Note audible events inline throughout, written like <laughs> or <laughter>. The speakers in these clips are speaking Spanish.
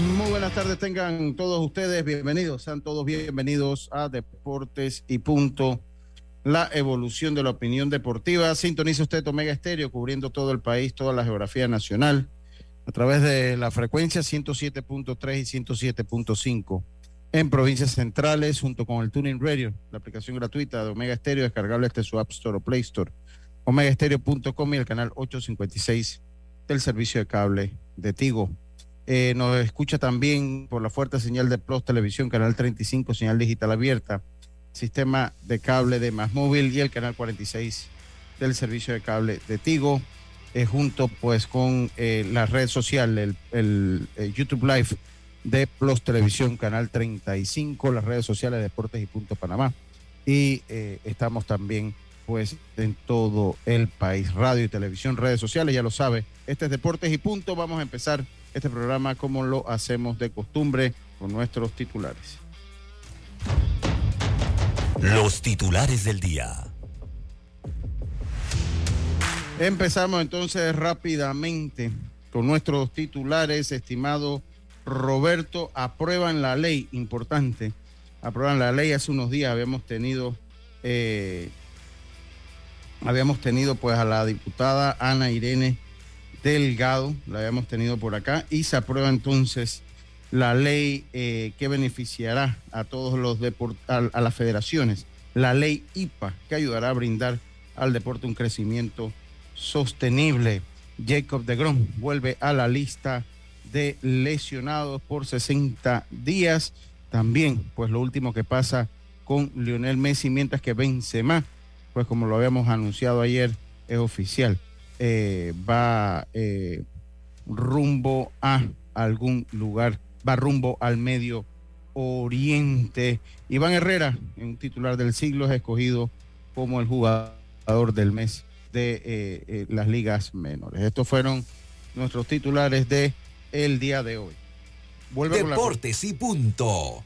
Muy buenas tardes tengan todos ustedes, bienvenidos, sean todos bienvenidos a Deportes y Punto, la evolución de la opinión deportiva. Sintoniza usted Omega Estéreo, cubriendo todo el país, toda la geografía nacional, a través de la frecuencia 107.3 y 107.5 en provincias centrales, junto con el Tuning Radio, la aplicación gratuita de Omega Estéreo, descargable desde su App Store o Play Store, omegaestereo.com y el canal 856 del servicio de cable de Tigo. Eh, nos escucha también por la fuerte señal de Plus Televisión, canal 35, señal digital abierta, sistema de cable de Más Móvil y el canal 46 del servicio de cable de Tigo, eh, junto pues con eh, la red social, el, eh, YouTube Live de Plus Televisión, canal 35, las redes sociales de Deportes y Punto Panamá. Y estamos también pues en todo el país, radio y televisión, redes sociales, ya lo sabe. Este es Deportes y Punto. Vamos a empezar este programa como lo hacemos de costumbre con nuestros titulares. los titulares del día. Empezamos entonces rápidamente con nuestros titulares, estimado Roberto, aprueban la ley, importante, aprueban la ley, hace unos días habíamos tenido, eh, habíamos tenido pues a la diputada Ana Irene Delgado, la habíamos tenido por acá, y se aprueba entonces la ley eh, que beneficiará a todos los deportes, a, las federaciones, la ley IPA, que ayudará a brindar al deporte un crecimiento sostenible. Jacob de Grom vuelve a la lista de lesionados por 60 días. También, pues lo último que pasa con Lionel Messi, mientras que Benzema, pues como lo habíamos anunciado ayer, es oficial, eh, va eh, rumbo a algún lugar, va rumbo al Medio Oriente. Iván Herrera, un titular del siglo, es escogido como el jugador del mes de eh, eh, las ligas menores. Estos fueron nuestros titulares de el día de hoy. Deportes y punto.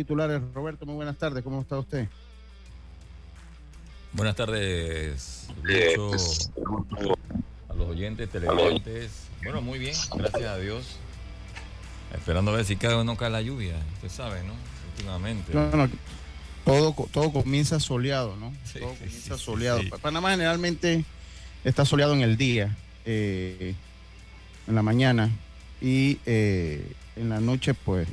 Titulares. Roberto, muy buenas tardes. ¿Cómo está usted? Buenas tardes, Lucho, a los oyentes, televidentes. Bueno, muy bien, gracias a Dios. Esperando a ver si cae o no cae la lluvia, usted sabe, ¿no? Últimamente. No, no, todo, todo comienza soleado, ¿no? Sí, todo comienza sí, soleado. sí. Panamá generalmente está soleado en el día, eh, en la mañana y eh, en la noche, pues,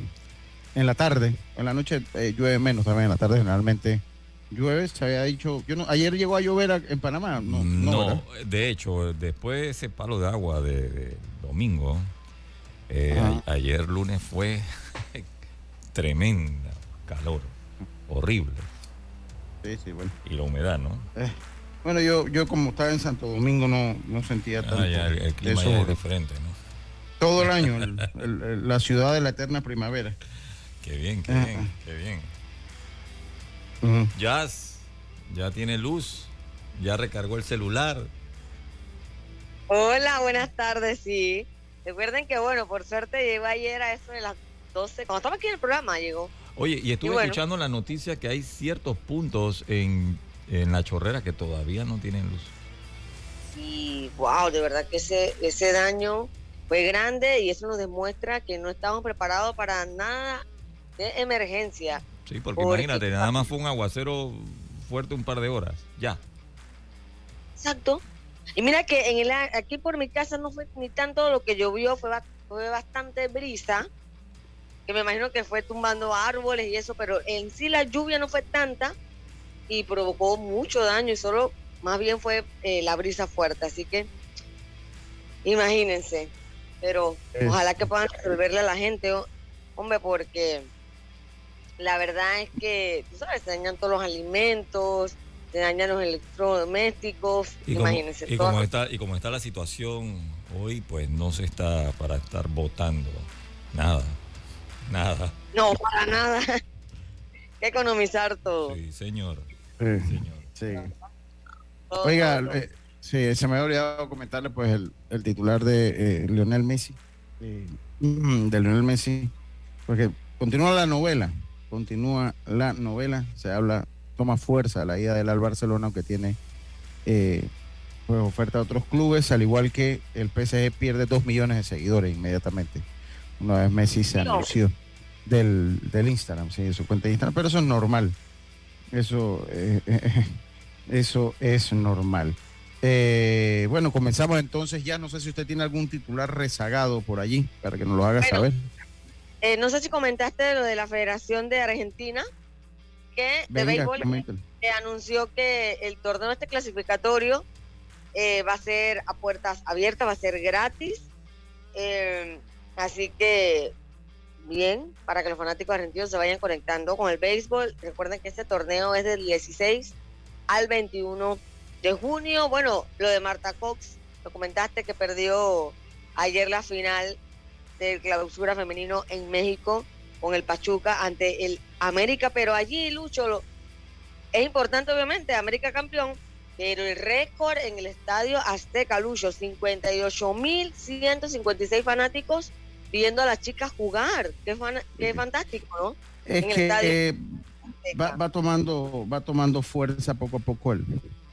en la tarde. En la noche eh, llueve menos también, en la tarde generalmente llueve. Se había dicho, yo no, ayer llegó a llover a- en Panamá, no, no, de hecho, después de ese palo de agua de, de domingo, eh, a- ayer lunes fue <laughs> tremenda calor, horrible. Sí, sí, bueno. Y la humedad, ¿no? Eh, bueno, yo, yo como estaba en Santo Domingo no, no sentía tanto Ah, ya, el, el clima eso ya es diferente, ¿no? todo el año, el- <laughs> el- el- la ciudad de la eterna primavera. Qué bien, qué Ajá. bien, qué bien. Jazz, ya tiene luz, ya recargó el celular. Hola, buenas tardes, sí. Recuerden que, bueno, por suerte llegó ayer a eso de las 12. Cuando estaba aquí en el programa llegó. Oye, y estuve Y bueno. escuchando la noticia que hay ciertos puntos en, en la chorrera que todavía no tienen luz. Sí, wow, de verdad que ese, ese daño fue grande y eso nos demuestra que no estamos preparados para nada de emergencia. Sí, porque Porque- imagínate, nada más fue un aguacero fuerte un par de horas. Ya. Exacto. Y mira que en el, a- aquí por mi casa no fue ni tanto lo que llovió, fue, fue bastante brisa, que me imagino que fue tumbando árboles y eso, pero en sí la lluvia no fue tanta y provocó mucho daño y solo más bien fue eh, la brisa fuerte. Así que imagínense, pero ojalá que puedan resolverle a la gente, hombre, porque la verdad es que, tú sabes, se dañan todos los alimentos, se dañan los electrodomésticos, Y como, imagínense. y todo- como está, y como está la situación hoy, pues no se está para estar votando. Nada. Nada. No, para nada. Hay que economizar todo. Sí, señor. Sí, Señor. sí. todo, Oiga, todo. eh, sí, se me había olvidado comentarle pues el, el titular de eh, Lionel Messi, eh, <clears throat> de Lionel Messi, porque continúa la novela, continúa la novela, se habla, toma fuerza la ida del al Barcelona, aunque tiene eh, pues oferta de otros clubes, al igual que el PSG pierde dos millones de seguidores inmediatamente. Una vez Messi se No. anunció del, del Instagram, sí, de su cuenta de Instagram, pero eso es normal. Eso, eh, <laughs> eso es normal. Eh, bueno, comenzamos entonces ya. No sé si usted tiene algún titular rezagado por allí para que nos lo haga Bueno, saber. Eh, no sé si comentaste de lo de la Federación de Argentina, que de béisbol eh, anunció que el torneo este clasificatorio eh, va a ser a puertas abiertas, va a ser gratis. Eh, así que, bien, para que los fanáticos argentinos se vayan conectando con el béisbol. Recuerden que este torneo es del 16 al 21 de junio. Bueno, lo de Marta Cox, lo comentaste que perdió ayer la final del clausura femenino en México con el Pachuca ante el América, pero allí Lucho lo, es importante obviamente, América campeón, pero el récord en el estadio Azteca Lucho, 58.156 fanáticos viendo a las chicas jugar, qué, fan- qué fantástico, ¿no? Es en el que estadio. eh, va, va tomando, va tomando fuerza poco a poco el,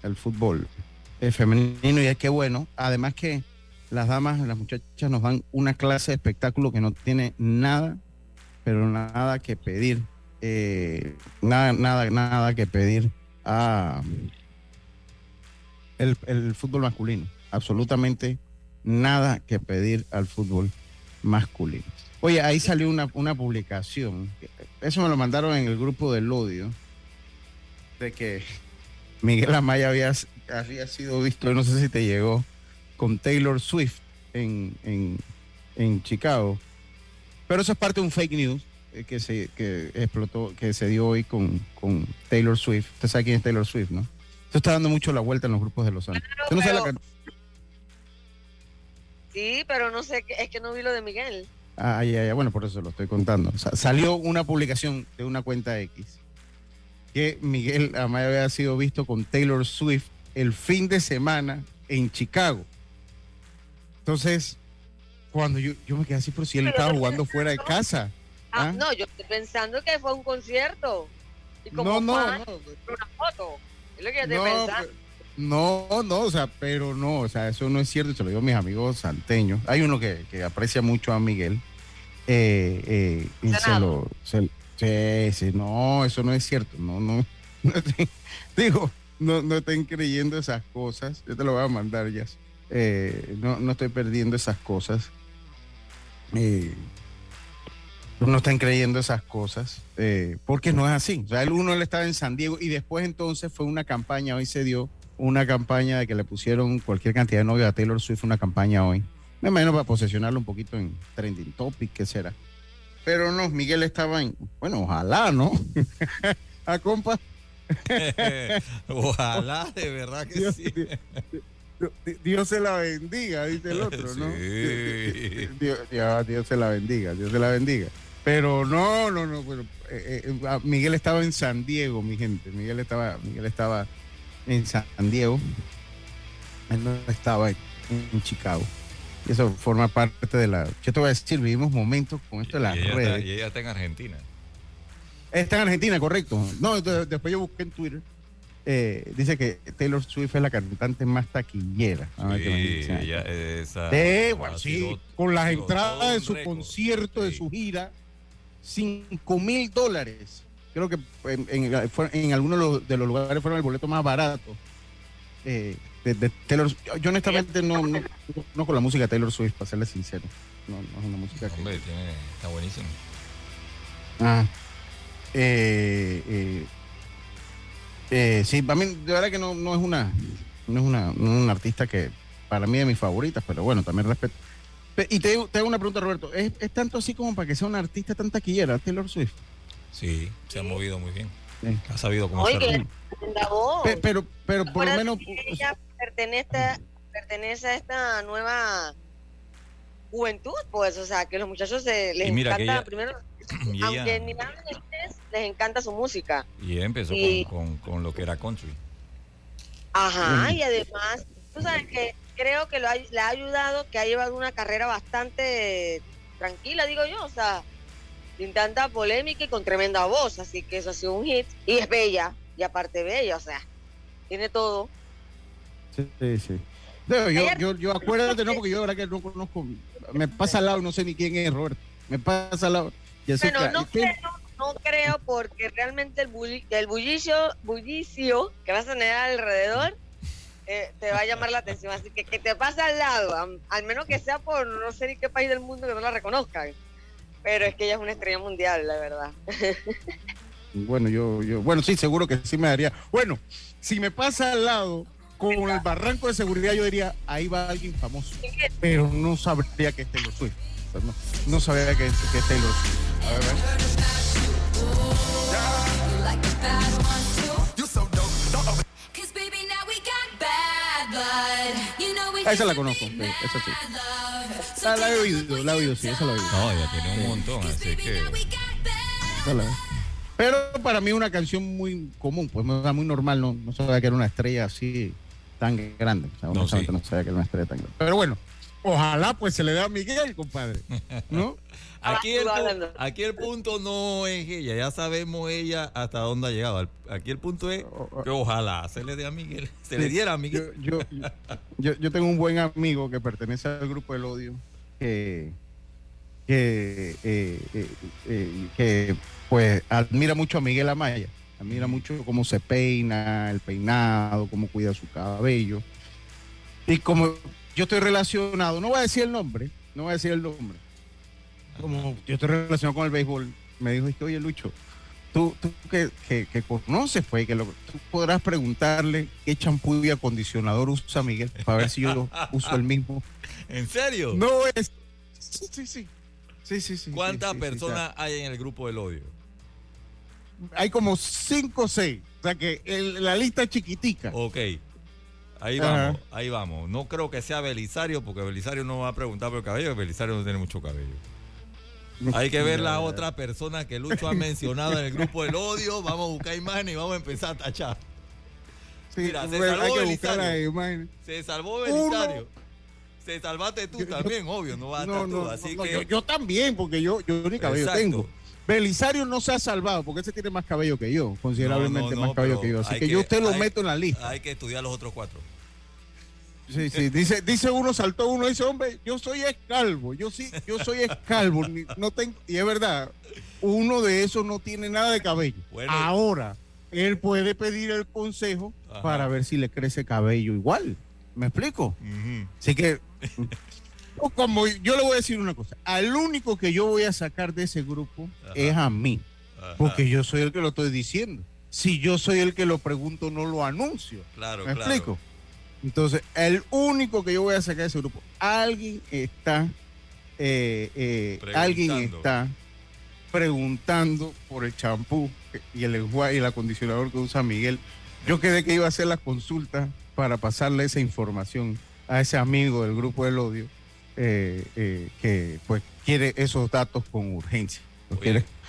el fútbol el femenino y es que bueno, además que las damas, las muchachas nos dan una clase de espectáculo que no tiene nada, pero nada que pedir, eh, nada, nada, nada que pedir a el, el fútbol masculino, absolutamente nada que pedir al fútbol masculino. Oye, ahí salió una, una publicación, eso me lo mandaron en el grupo del odio, de que Miguel Amaya había, había sido visto, no sé si te llegó, con Taylor Swift en, en, en Chicago. Pero eso es parte de un fake news eh, que se que explotó, que se dio hoy con, con Taylor Swift. Usted sabe quién es Taylor Swift, ¿no? Esto está dando mucho la vuelta en los grupos de Los Ángeles. Claro, Usted no la Sí, pero no sé, es que no vi lo de Miguel. Ah, ya, ya, bueno, por eso lo estoy contando. O sea, salió una publicación de una cuenta X que Miguel Amaya había sido visto con Taylor Swift el fin de semana en Chicago. Entonces, cuando yo, yo me quedé así, pero si él Pero estaba jugando fuera de casa. Ah, ¿Ah? no, yo estoy pensando que fue un concierto. Y como No, no, fan, no. una foto. Es lo que yo estoy pensando. No, no, o sea, pero no, o sea, eso no es cierto, se lo digo a mis amigos salteños. Hay uno que, que aprecia mucho a Miguel. Eh, eh, y se lo, se, sí, sí, no, eso no es cierto, no, no, <laughs> no estén- digo, no, no estén creyendo esas cosas, yo te lo voy a mandar ya. Eh, no, no estoy perdiendo esas cosas. Eh, no están creyendo esas cosas, eh, porque no es así. O sea, el uno él estaba en San Diego y después entonces fue una campaña, hoy se dio una campaña de que le pusieron cualquier cantidad de novios a Taylor Swift, una campaña hoy. Me imagino para posesionarlo un poquito en trending topic, ¿qué será? Pero no, Miguel estaba en, bueno, ojalá, ¿no? <laughs> a compa, <laughs> Ojalá, de verdad que Dios, sí. Dios- <laughs> Dios se la bendiga, dice el otro, ¿no? <laughs> Sí. <laughs> Dios, Dios- Dios se la bendiga, Dios se la bendiga. Pero no, no, no, pero, eh, eh, ah, Miguel estaba en San Diego, mi gente. Miguel estaba, Miguel estaba en San Diego. Él no estaba en, en Chicago. Y eso forma parte de la. Yo te voy a decir, vivimos momentos con esto de las y, ella está, redes. y ella está en Argentina. Está en Argentina, correcto. No, después yo busqué en Twitter. Eh, dice que Taylor Swift es la cantante más taquillera. A ver qué me Sí, ella, esa, Sí, bueno, sí, con las entradas de su récord. concierto, de su gira, 5 mil dólares. Creo que en, en- fue- en algunos de los, de lugares fueron el boleto más barato. eh, de, de Taylor Yo- honestamente no, no, no con la música de Taylor Swift, para serle sincero. No, no es una música que... Tiene- está buenísimo. Ah. Eh, eh, sí, para mí, de verdad que no, no es una, no es una, no es una artista que para mí es de mis favoritas, pero bueno, también respeto. Pe- Y te, te hago una pregunta, Roberto. ¿Es, es tanto así como para que sea una artista tan taquillera, Taylor Swift? Sí, se ha movido muy bien. Sí. Ha sabido cómo Oye, pero, pero por lo menos. ella pertenece, pertenece a esta nueva juventud, pues, o sea, que los muchachos se, les encanta, ella- primero, <clears throat> aunque ni nada les encanta su música. y ella empezó y- con, con, con lo que era country. Ajá, y además, tú sabes que creo que lo ha- le ha ayudado, que ha llevado una carrera bastante tranquila, digo yo, o sea, sin tanta polémica y con tremenda voz, así que eso ha sido un hit. Y es bella, y aparte bella, o sea, tiene todo. Sí, sí. yo, yo, yo acuérdate, no, <laughs> porque yo de verdad que no conozco. Me pasa al lado, no sé ni quién es Roberto. Me pasa al lado. Jessica, Bueno, no ¿y qué- creo, no creo porque realmente el, bulli- el bullicio, bullicio que vas a tener alrededor eh, te va a llamar la atención. Así que que te pase al lado, al menos que sea por no sé ni qué país del mundo que no la reconozcan. Pero es que ella es una estrella mundial, la verdad. <laughs> Bueno, yo, yo, bueno, sí, seguro que sí me daría. Bueno, si me pasa al lado con el barranco de seguridad, yo diría, ahí va alguien famoso. Pero no sabría que es Taylor Swift. O sea, no, no sabría que es, que es Taylor Swift. A ver, a ver. Ah, esa la conozco, sí, esa sí. Ah, la he oído, la he oído, sí, esa la he oído. No, tiene un montón, así que Pero para mí una canción muy común, pues muy normal, no, no sabía que era una estrella así tan grande. O sea, No, sí. no sabía que era una estrella tan grande. Pero bueno, ojalá pues se le dé a Miguel, compadre. ¿No? <laughs> aquí el, pu- hablando. aquí el punto no es ella, ya sabemos ella hasta dónde ha llegado. Aquí el punto es que ojalá se le dé a Miguel, <laughs> se le diera a Miguel. Yo, yo, yo, yo tengo un buen amigo que pertenece al grupo del odio que, que, eh, eh, eh, que pues admira mucho a Miguel Amaya. Admira mucho cómo se peina, el peinado, cómo cuida su cabello. Y como yo estoy relacionado, no voy a decir el nombre, no voy a decir el nombre. Como yo estoy relacionado con el béisbol, me dijo, oye Lucho, tú, tú que, que, que conoces, pues, que lo, tú podrás preguntarle qué champú y acondicionador usa Miguel para ver si yo uso el mismo. <laughs> ¿En serio? No es. Sí, sí, sí. Sí, sí. ¿Cuántas sí, personas hay en el grupo del odio? Hay como cinco o seis. O sea que el- la lista es chiquitica. Ok. Ahí Ajá. vamos, ahí vamos. No creo que sea Belisario, porque Belisario no va a preguntar por el cabello, Belisario no tiene mucho cabello. Hay que ver la otra persona que Lucho ha <laughs> mencionado en el grupo del odio. Vamos a buscar imágenes y vamos a empezar a tachar. Sí, mira, se salvó Belisario. Se salvó Uno. Belisario. Se salvaste tú también, obvio, no vas a No, estar tú. no, así no, que. yo, yo también, porque yo, yo ni cabello Exacto. tengo. Belisario no se ha salvado porque ese tiene más cabello que yo, considerablemente más cabello que yo. Así que, yo usted lo meto en la lista. Hay que estudiar los otros cuatro. Sí, sí, dice, dice uno, saltó uno, dice, hombre, yo soy escalvo, yo sí, yo soy escalvo, no tengo, y es verdad, uno de esos no tiene nada de cabello. Ahora, él puede pedir el consejo para ver si le crece cabello igual. ¿Me explico? Así que, como yo le voy a decir una cosa, al único que yo voy a sacar de ese grupo es a mí, porque yo soy el que lo estoy diciendo. Si yo soy el que lo pregunto, no lo anuncio. Claro, ¿Me explico? Entonces, el único que yo voy a sacar de ese grupo, alguien está, eh, eh, alguien está preguntando por el champú y el enjuague y el acondicionador que usa Miguel. Yo quedé que iba a hacer la consulta para pasarle esa información a ese amigo del grupo del odio eh, que pues quiere esos datos con urgencia.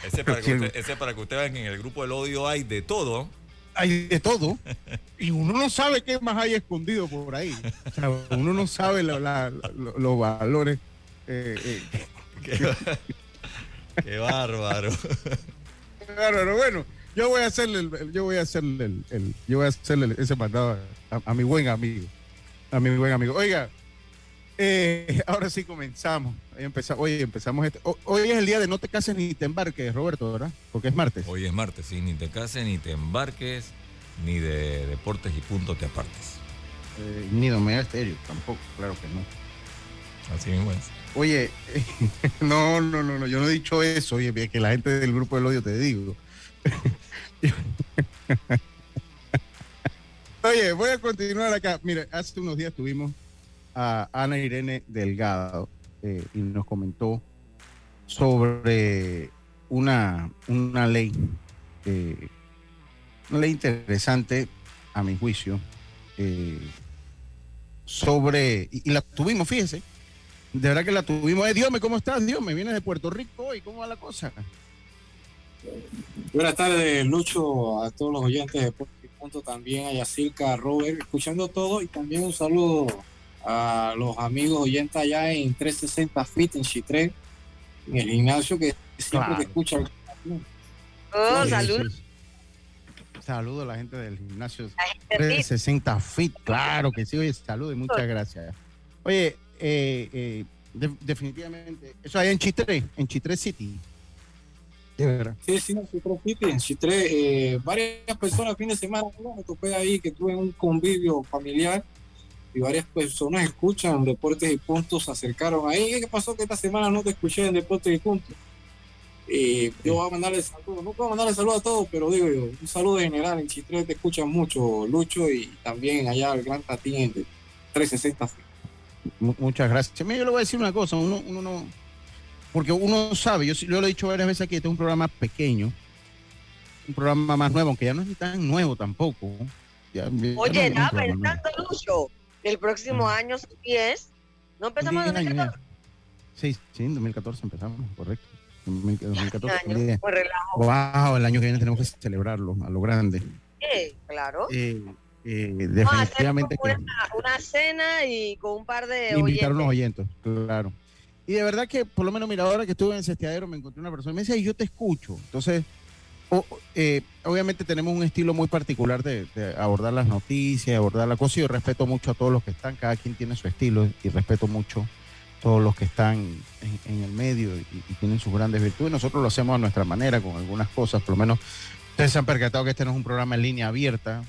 ese, para que usted, ese para que usted vean que en el grupo del odio hay de todo hay de todo <laughs> y uno no sabe qué más hay escondido por ahí. uno no sabe los valores. Eh, eh. Qué, bárbaro. Qué bárbaro. Bueno, yo voy a hacerle, el, yo voy a hacerle, el, yo voy a hacerle ese mandado a, mi buen amigo, a mi buen amigo. Oiga, eh, <laughs> ahora sí comenzamos. Hoy empezamos, hoy empezamos este. Hoy es el día de no te cases ni te embarques, Roberto, ¿verdad? Porque es martes. Hoy es martes, sí, ni te cases, ni te embarques, ni de deportes y puntos te apartes. Eh, ni de Omega Estéreo, tampoco, claro que no. Así mismo es. Oye, <laughs> no, no, no, no, yo no he dicho eso, oye, que la gente del grupo del odio te digo. <laughs> oye, voy a continuar acá. Mira, hace unos días tuvimos a Ana Irene Delgado eh, y nos comentó sobre una, una ley, eh, una ley interesante a mi juicio, eh, sobre, y, la tuvimos, fíjese, de verdad que la tuvimos. Dios me ¿cómo estás? Dios me vienes de Puerto Rico y ¿cómo va la cosa? Buenas tardes, Lucho, a todos los oyentes de Punto, también a Yacirca, a Robert, escuchando todo y también un saludo a los amigos oyentes allá en 360 Fit en Chitré, en el gimnasio que siempre te escucha. Oh, saludos. Saludos a la gente del gimnasio 360 Fit, claro que sí, oye, saludos y muchas gracias. Oye, eh, eh, definitivamente, eso hay en Chitré, en Chitré City. De verdad. Sí, sí, en Chitré City, en Chitré, eh, varias personas el fin de semana, me topé ahí que tuve un convivio familiar y varias personas escuchan Deportes y Puntos, se acercaron ahí. ¿Qué pasó que esta semana no te escuché en Deportes y Puntos? Y yo voy a mandarle saludos, no puedo mandarle saludos a todos, pero digo yo, un saludo general, en Chitre te escuchan mucho, Lucho, y también allá el Gran Tatín de 360. Muchas gracias. Yo le voy a decir una cosa, uno, uno no, porque uno sabe, yo, yo lo he dicho varias veces aquí, este es un programa pequeño, un programa más nuevo, aunque ya no es tan nuevo tampoco. Oye, ya pensando, Lucho, el próximo año 10. ¿No empezamos en 2014? Sí, sí, en 2014 empezamos, correcto. 2014. Año, wow, el año que viene tenemos que celebrarlo a lo grande. Sí, claro. Eh, eh, definitivamente. Una, una, cena y con un par de invitar unos oyentes, claro. Y de verdad que, por lo menos, mira, ahora que estuve en Sesteadero me encontré una persona y me decía, yo te escucho. Entonces, eh, obviamente tenemos un estilo muy particular de, abordar las noticias, abordar la cosa. Yo respeto mucho a todos los que están, cada quien tiene su estilo y respeto mucho a todos los que están en, el medio y, tienen sus grandes virtudes. Nosotros lo hacemos a nuestra manera, con algunas cosas, por lo menos. Ustedes se han percatado que este no es un programa en línea abierta,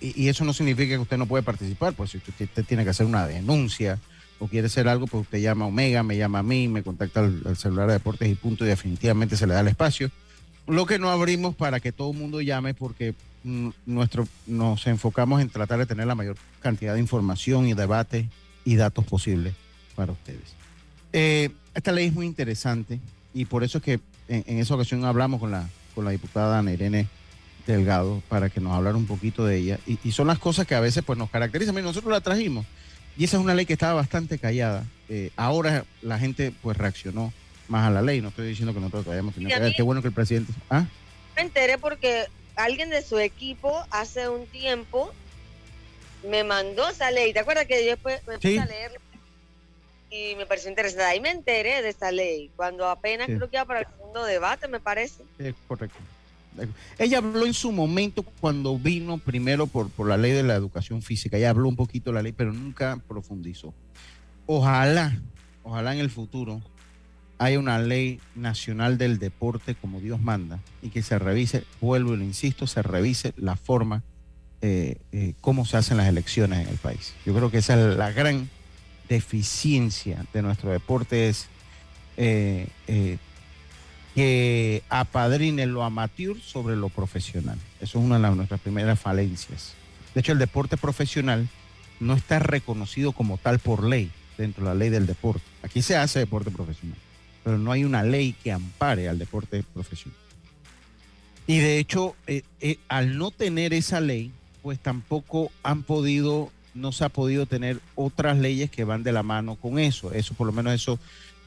y, eso no significa que usted no puede participar, pues si usted, tiene que hacer una denuncia o quiere hacer algo, pues usted llama a Omega, me llama a mí, me contacta al, al celular de Deportes y punto, y definitivamente se le da el espacio lo que no abrimos para que todo el mundo llame porque mm, nuestro, nos enfocamos en tratar de tener la mayor cantidad de información y debate y datos posibles para ustedes. Eh, esta ley es muy interesante y por eso es que en, esa ocasión hablamos con la, con la diputada Ana Irene Delgado para que nos hablara un poquito de ella. Y, son las cosas que a veces pues, nos caracterizan. nosotros la trajimos y esa es una ley que estaba bastante callada. Eh, ahora la gente pues reaccionó más a la ley. No estoy diciendo que nosotros hayamos tenido que Qué bueno que el presidente. ¿Ah? Me enteré porque alguien de su equipo hace un tiempo me mandó esa ley. ¿Te acuerdas que yo después me puse a leerlo? y me pareció interesante. Ahí me enteré de esa ley, cuando apenas creo que iba para el segundo debate, me parece. Es correcto. Ella habló en su momento cuando vino primero por, por la ley de la educación física. Ella habló un poquito de la ley, pero nunca profundizó. Ojalá, ojalá en el futuro haya una ley nacional del deporte como Dios manda y que se revise, vuelvo y lo insisto, se revise la forma, eh, eh, cómo se hacen las elecciones en el país. Yo creo que esa es la gran deficiencia de nuestro deporte es eh, eh, que apadrine lo amateur sobre lo profesional. Eso es una de nuestras primeras falencias. De hecho, el deporte profesional no está reconocido como tal por ley, dentro de la ley del deporte. Aquí se hace deporte profesional, pero no hay una ley que ampare al deporte profesional. Y de hecho, eh, al no tener esa ley, pues tampoco han podido no se ha podido tener otras leyes que van de la mano con eso. Eso, por lo menos eso,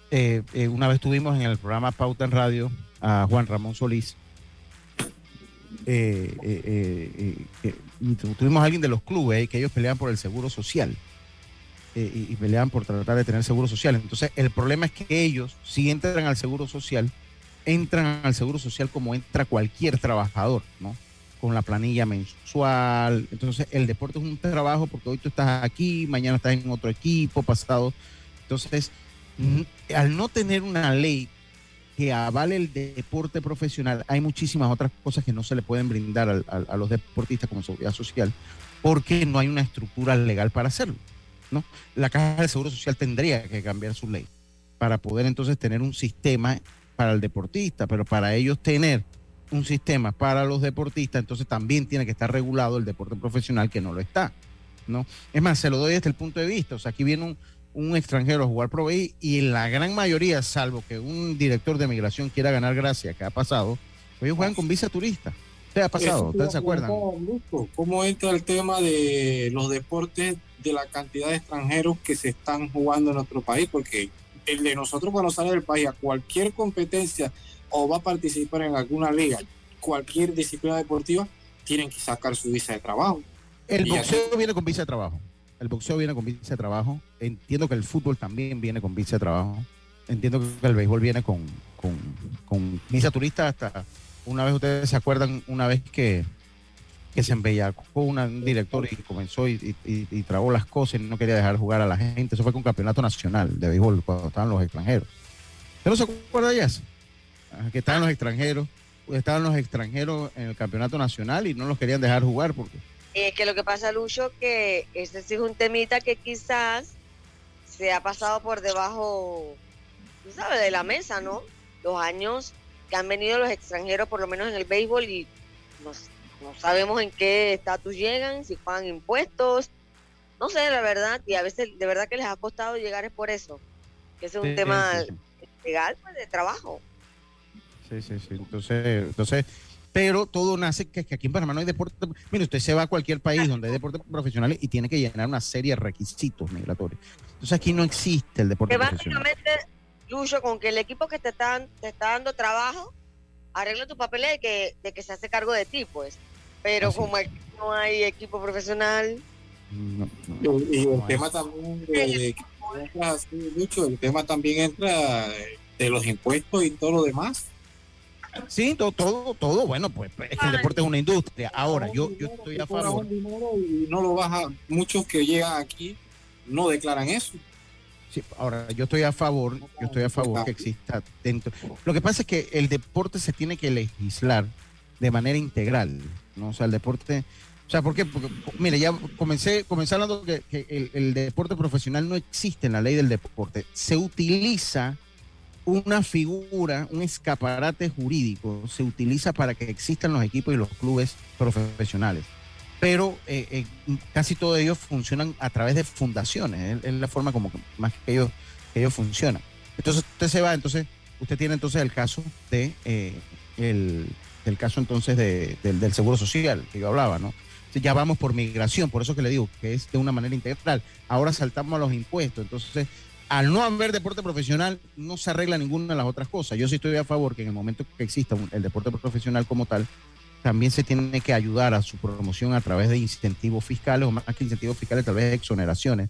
eh, eh, una vez tuvimos en el programa Pauta en Radio a Juan Ramón Solís. Eh, tuvimos a alguien de los clubes que ellos peleaban por el seguro social y, y, peleaban por tratar de tener seguro social. Entonces, el problema es que ellos, si entran al seguro social, entran al seguro social como entra cualquier trabajador, ¿no? con la planilla mensual. Entonces, el deporte es un trabajo porque hoy tú estás aquí, mañana estás en otro equipo, pasado. Entonces, al no tener una ley que avale el deporte profesional, hay muchísimas otras cosas que no se le pueden brindar a, los deportistas como seguridad social porque no hay una estructura legal para hacerlo. ¿No? La Caja de Seguro Social tendría que cambiar su ley para poder entonces tener un sistema para el deportista, pero para ellos tener un sistema para los deportistas, entonces también tiene que estar regulado el deporte profesional que no lo está. ¿no? Es más, se lo doy desde el punto de vista. O sea, aquí viene un, un extranjero a jugar Pro y en la gran mayoría, salvo que un director de migración quiera ganar gracia, que ha pasado, ellos juegan con visa turista. ¿Qué ha pasado? ¿Ustedes se acuerdan? ¿Cómo entra el tema de los deportes, de la cantidad de extranjeros que se están jugando en nuestro país? Porque el de nosotros cuando sale del país a cualquier competencia o va a participar en alguna liga, cualquier disciplina deportiva, tienen que sacar su visa de trabajo. El boxeo viene con visa de trabajo. El boxeo viene con visa de trabajo. Entiendo que el fútbol también viene con visa de trabajo. Entiendo que el béisbol viene con, con, visa turista hasta una vez ustedes se acuerdan una vez que, que se embellacó un director y comenzó y, y, trabó las cosas y no quería dejar jugar a la gente. Eso fue con un campeonato nacional de béisbol cuando estaban los extranjeros. ¿Usted no se acuerda de eso? que estaban los extranjeros, estaban los extranjeros en el campeonato nacional y no los querían dejar jugar porque... Es que lo que pasa, Lucho, que este sí es un temita que quizás se ha pasado por debajo, sabes, de la mesa, ¿no? Los años que han venido los extranjeros, por lo menos en el béisbol, y no, sabemos en qué estatus llegan, si pagan impuestos, no sé, la verdad, y a veces de verdad que les ha costado llegar es por eso, que es un tema legal, pues, de trabajo. Sí, sí, sí. Entonces, entonces, pero todo nace que, que, aquí en Panamá no hay deporte. Mire, usted se va a cualquier país donde hay deporte profesionales y tiene que llenar una serie de requisitos migratorios. Entonces aquí no existe el deporte que profesional. Básicamente, Lucho, con que el equipo que te está, te está dando trabajo arregle tu papeles de que, de que se hace cargo de ti, pues. Pero como no hay equipo profesional. y el tema también de, el tema también entra de los impuestos y todo lo demás Sí, todo, todo, todo, bueno, pues, pues es que el deporte es una industria. Ahora, yo, yo estoy a favor. Y no lo baja, muchos que llegan aquí no declaran eso. Sí, ahora, yo estoy a favor, yo estoy a favor que exista dentro. Lo que pasa es que el deporte se tiene que legislar de manera integral, ¿no? O sea, el deporte, o sea, ¿por qué? Porque, mire, ya comencé, comencé hablando que, el, el deporte profesional no existe en la ley del deporte. Se utiliza una figura, un escaparate jurídico se utiliza para que existan los equipos y los clubes profesionales. Pero eh, eh, casi todos ellos funcionan a través de fundaciones, es, la forma como más que ellos, ellos funcionan. Entonces usted se va, entonces usted tiene entonces el caso de eh, el, caso entonces del, seguro social que yo hablaba, ¿no? ya vamos por migración, por eso que le digo que es de una manera integral. Ahora saltamos a los impuestos, entonces al no haber deporte profesional, no se arregla ninguna de las otras cosas. Yo sí estoy a favor que en el momento que exista el deporte profesional como tal, también se tiene que ayudar a su promoción a través de incentivos fiscales, o más que incentivos fiscales, tal vez exoneraciones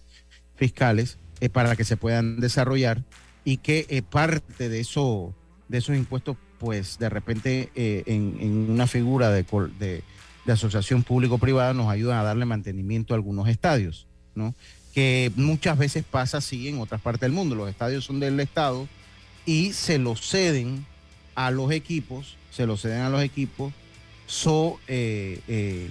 fiscales, eh, para que se puedan desarrollar y que parte de, eso, de esos impuestos, pues de repente en, una figura de, de, de asociación público-privada nos ayudan a darle mantenimiento a algunos estadios, ¿no? que muchas veces pasa así en otras partes del mundo. Los estadios son del Estado y se los ceden a los equipos, se los ceden a los equipos, so, eh, eh,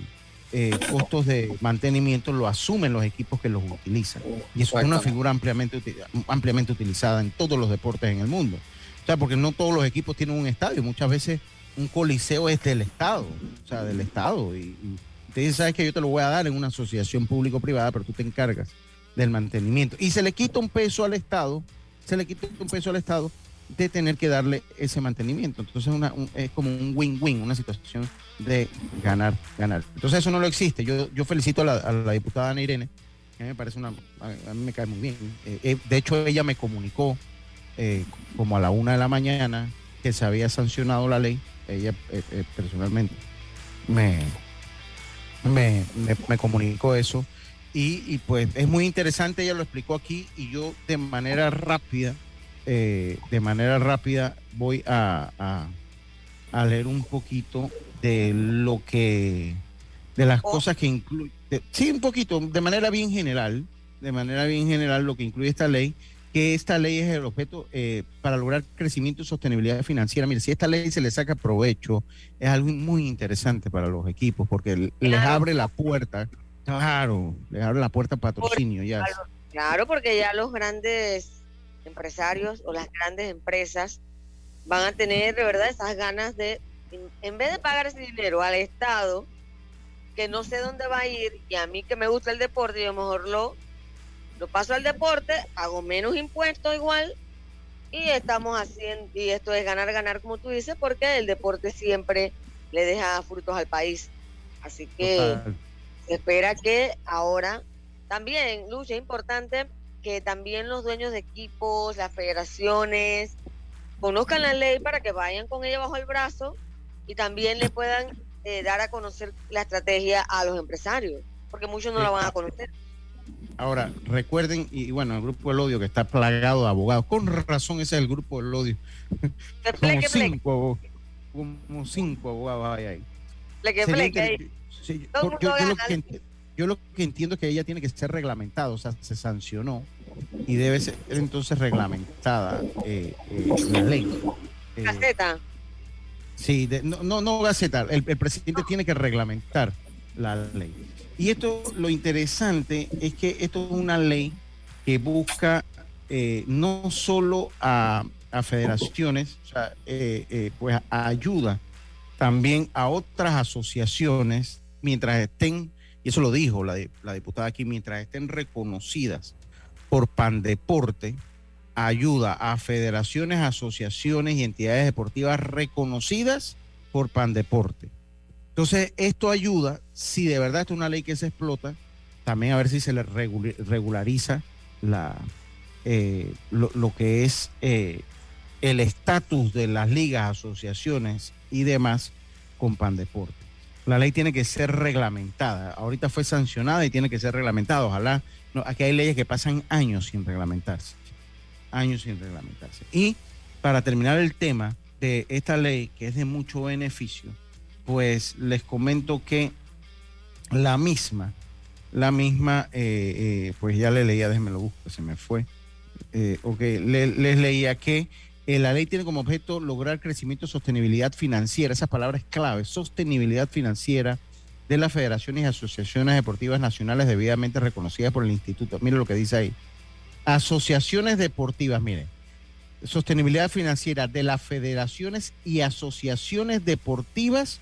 eh, costos de mantenimiento lo asumen los equipos que los utilizan. Y eso es una figura ampliamente, ampliamente utilizada en todos los deportes en el mundo. O sea, porque no todos los equipos tienen un estadio, muchas veces un coliseo es del Estado, o sea, del Estado. Y, y te dice, sabes que yo te lo voy a dar en una asociación público-privada, pero tú te encargas del mantenimiento. Y se le quita un peso al Estado, se le quita un peso al Estado de tener que darle ese mantenimiento. Entonces una, es como un win-win, una situación de ganar, ganar. Entonces eso no lo existe. Yo, yo felicito a la, diputada Ana Irene, que me parece una, a me cae muy bien. Eh, eh, de hecho, ella me comunicó eh, como a la una de la mañana que se había sancionado la ley. Ella personalmente me, me, me comunicó eso y, pues es muy interesante, ella lo explicó aquí y yo de manera rápida, eh, de manera rápida voy a, a, leer un poquito de lo que, de las oh. cosas que incluye, sí, un poquito, de manera bien general, de manera bien general lo que incluye esta ley, que esta ley es el objeto eh, para lograr crecimiento y sostenibilidad financiera. Mire, si esta ley se le saca provecho, es algo muy interesante para los equipos porque les abre la puerta Claro, le abre la puerta a patrocinio ya. Claro, porque ya los grandes empresarios o las grandes empresas van a tener de verdad esas ganas de, en vez de pagar ese dinero al Estado, que no sé dónde va a ir, y a mí que me gusta el deporte, yo mejor lo, lo paso al deporte, hago menos impuestos igual, y estamos haciendo, y esto es ganar, ganar, como tú dices, porque el deporte siempre le deja frutos al país. Así que espera que ahora también, Lucha, es importante que también los dueños de equipos, las federaciones, conozcan la ley para que vayan con ella bajo el brazo y también le puedan eh, dar a conocer la estrategia a los empresarios, porque muchos no la van a conocer. Ahora, recuerden, y bueno, el grupo del odio que está plagado de abogados, con razón ese es el grupo del odio. <laughs> como, cinco, como cinco abogados hay ahí. ahí yo, lo que, entiendo es que ella tiene que ser reglamentada, o sea, se sancionó y debe ser entonces reglamentada eh, eh, la ley. Eh, Gaceta. Sí, no, no, no Gaceta, el, presidente tiene que reglamentar la ley. Y esto, lo interesante es que esto es una ley que busca no solo a, a federaciones, o sea, pues ayuda también a otras asociaciones mientras estén, y eso lo dijo la, la diputada aquí, mientras estén reconocidas por Pandeporte, ayuda a federaciones, asociaciones y entidades deportivas reconocidas por Pandeporte. Entonces, esto ayuda, si de verdad es una ley que se explota, también a ver si se le regulariza la, eh, lo, que es eh, el estatus de las ligas, asociaciones y demás con Pandeporte la ley tiene que ser reglamentada. Ahorita fue sancionada y tiene que ser reglamentada. Ojalá, no, aquí hay leyes que pasan años sin reglamentarse. Años sin reglamentarse. Y para terminar el tema de esta ley, que es de mucho beneficio, pues les comento que la misma, la misma, eh, eh, pues ya le leía, déjenme lo busco, se me fue. Eh, ok, les leía que eh, la ley tiene como objeto lograr crecimiento sostenibilidad financiera, esas palabras claves, sostenibilidad financiera de las federaciones y asociaciones deportivas nacionales debidamente reconocidas por el instituto. Mire lo que dice ahí. Asociaciones deportivas, mire, sostenibilidad financiera de las federaciones y asociaciones deportivas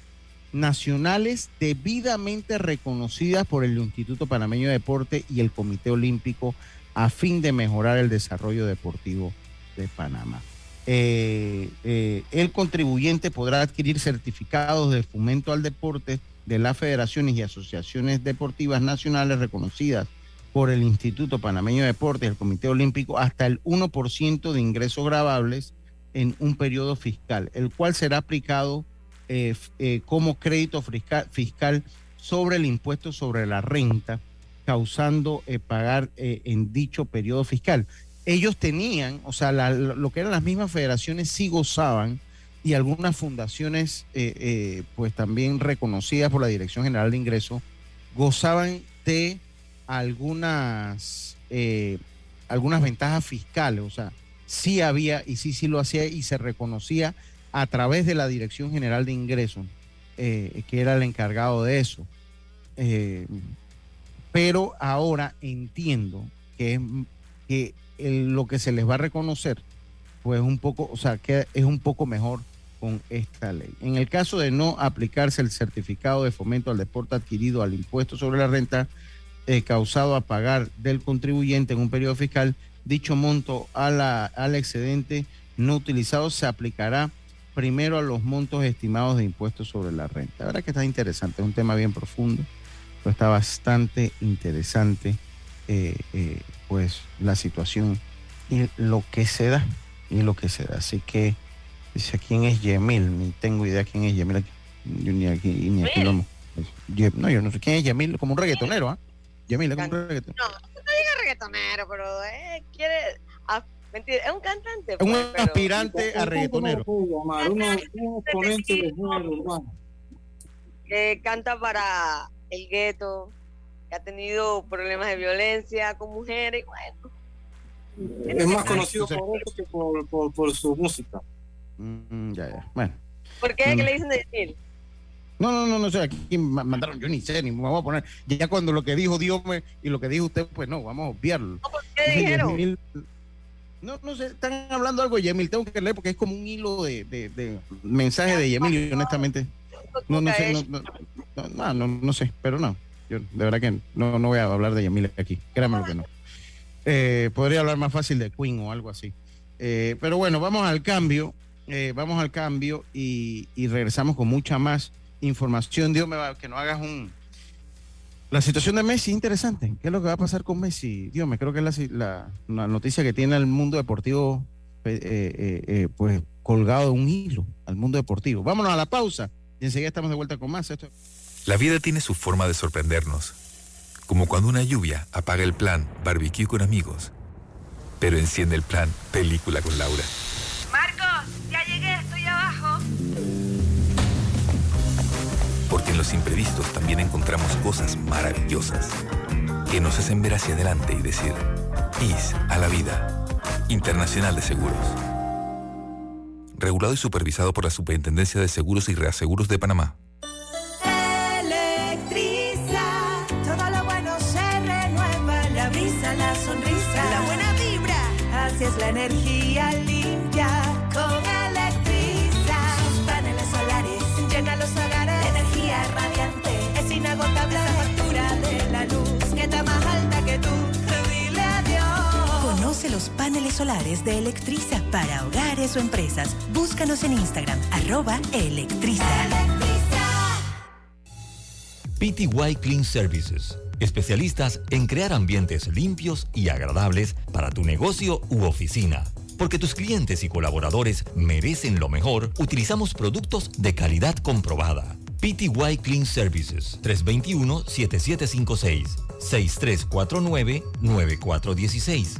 nacionales debidamente reconocidas por el Instituto Panameño de Deporte y el Comité Olímpico a fin de mejorar el desarrollo deportivo de Panamá. Eh, eh, el contribuyente podrá adquirir certificados de fomento al deporte de las federaciones y asociaciones deportivas nacionales reconocidas por el Instituto Panameño de Deportes el Comité Olímpico hasta el 1% de ingresos grabables en un periodo fiscal, el cual será aplicado eh, como crédito fiscal, sobre el impuesto sobre la renta causando eh, pagar eh, en dicho periodo fiscal. Ellos tenían, o sea, lo que eran las mismas federaciones sí gozaban y algunas fundaciones, eh, pues también reconocidas por la Dirección General de Ingresos, gozaban de algunas, algunas ventajas fiscales, o sea, sí había y sí, sí lo hacía y se reconocía a través de la Dirección General de Ingresos, que era el encargado de eso. Pero ahora entiendo que, que lo que se les va a reconocer, pues un poco, o sea, que es un poco mejor con esta ley. En el caso de no aplicarse el certificado de fomento al deporte adquirido al impuesto sobre la renta eh, causado a pagar del contribuyente en un periodo fiscal, dicho monto a al excedente no utilizado se aplicará primero a los montos estimados de impuestos sobre la renta. La verdad que está interesante, es un tema bien profundo está bastante interesante eh, eh, pues la situación y lo que se da y lo que se da. Así que dice quién es Yemil, ni tengo idea quién es Yemil. Yo ni aquí, ni aquí lo, no, yo no sé quién es Yemil, como un reggaetonero, ¿ah? Yemil es como un reggaetonero. No, no diga reggaetonero, pero eh, quiere ah, mentira, es un cantante. Es un pues, aspirante a reggaetonero. Un exponente que canta para el gueto, que ha tenido problemas de violencia con mujeres, bueno. Es más conocido por eso que por, por, su música. Mm, ya, ya. Bueno. ¿Por qué? ¿Qué mm. le dicen de decir? No, no, no, no sé, aquí mandaron, yo ni sé, ni me voy a poner. Ya cuando lo que dijo Dios me, y lo que dijo usted, pues no, vamos a obviarlo. ¿Por qué dijeron? no, no sé, están hablando algo de Yemil, tengo que leer porque es como un hilo de, de, de mensaje de Yemil y honestamente. No, no sé, no, no, no, no, sé, pero no. Yo de verdad que no, no voy a hablar de Yamile aquí, créanme lo que no. Eh, podría hablar más fácil de Queen o algo así. Eh, pero bueno, vamos al cambio, eh, vamos al cambio y, regresamos con mucha más información. Dios me va, que no hagas un... La situación de Messi es interesante. ¿Qué es lo que va a pasar con Messi? Dios, me creo que es la, noticia que tiene el mundo deportivo pues colgado de un hilo al mundo deportivo. Vámonos a la pausa y enseguida estamos de vuelta con más. La vida tiene su forma de sorprendernos, como cuando una lluvia apaga el plan barbecue con amigos, pero enciende el plan película con Laura. En los imprevistos también encontramos cosas maravillosas que nos hacen ver hacia adelante y decir, IS a la vida. Internacional de Seguros regulado y supervisado por la Superintendencia de Seguros y Reaseguros de Panamá. Electriza, todo lo bueno se renueva, la brisa, la sonrisa, la buena vibra, así es la energía paneles solares de Electriza para hogares o empresas. Búscanos en Instagram, arroba Electriza. PTY Clean Services. Especialistas en crear ambientes limpios y agradables para tu negocio u oficina. Porque tus clientes y colaboradores merecen lo mejor, utilizamos productos de calidad comprobada. PTY Clean Services 321-7756 6349-9416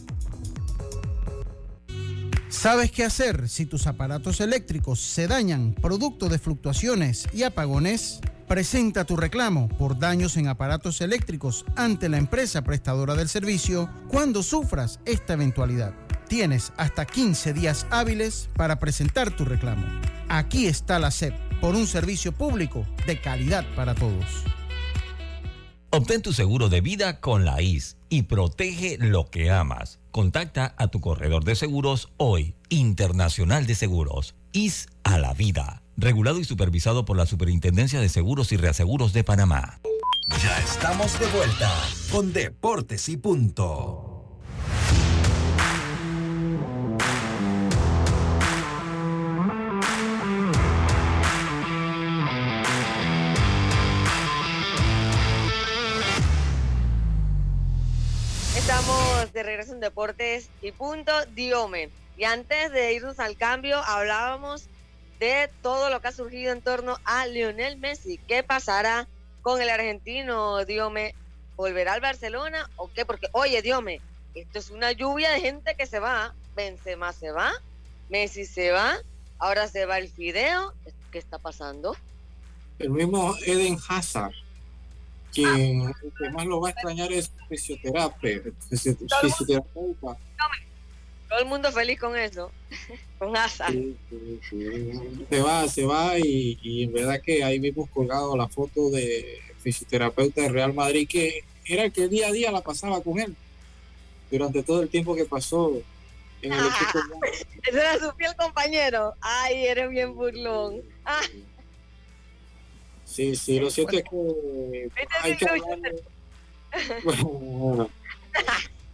¿Sabes qué hacer si tus aparatos eléctricos se dañan producto de fluctuaciones y apagones? Presenta tu reclamo por daños en aparatos eléctricos ante la empresa prestadora del servicio cuando sufras esta eventualidad. Tienes hasta 15 días hábiles para presentar tu reclamo. Aquí está la SEP por un servicio público de calidad para todos. Obtén tu seguro de vida con la IS y protege lo que amas. Contacta a tu corredor de seguros hoy, Internacional de Seguros, IS a la vida regulado y supervisado por la Superintendencia de Seguros y Reaseguros de Panamá. Ya estamos de vuelta con Deportes y Punto. De regreso en Deportes y punto, Diome. Y antes de irnos al cambio, hablábamos de todo lo que ha surgido en torno a Lionel Messi. ¿Qué pasará con el argentino, Diome? ¿Volverá al Barcelona o qué? Porque, oye, Diome, esto es una lluvia de gente que se va. Benzema se va, Messi se va, ahora se va el Fideo. ¿Qué está pasando? El mismo Eden Hazard quien que más lo va a extrañar es fisioterapia, fisioterapeuta. Todo el mundo feliz con eso, <laughs> con Asa. Se va, se va y, y, en verdad que ahí vimos colgado la foto de fisioterapeuta de Real Madrid que era el que día a día la pasaba con él durante todo el tiempo que pasó en el <laughs> equipo. Ese era su fiel compañero. Ay, eres bien burlón. Ah. Sí, sí, lo cierto es que hay que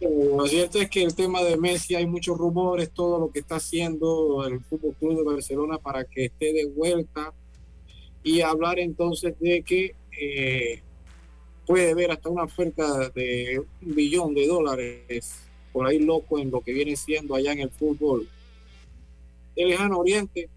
<laughs> lo cierto es que el tema de Messi hay muchos rumores, todo lo que está haciendo el Fútbol Club de Barcelona para que esté de vuelta y hablar entonces de que eh, puede haber hasta una oferta de un billón de dólares por ahí loco en lo que viene siendo allá en el fútbol del lejano oriente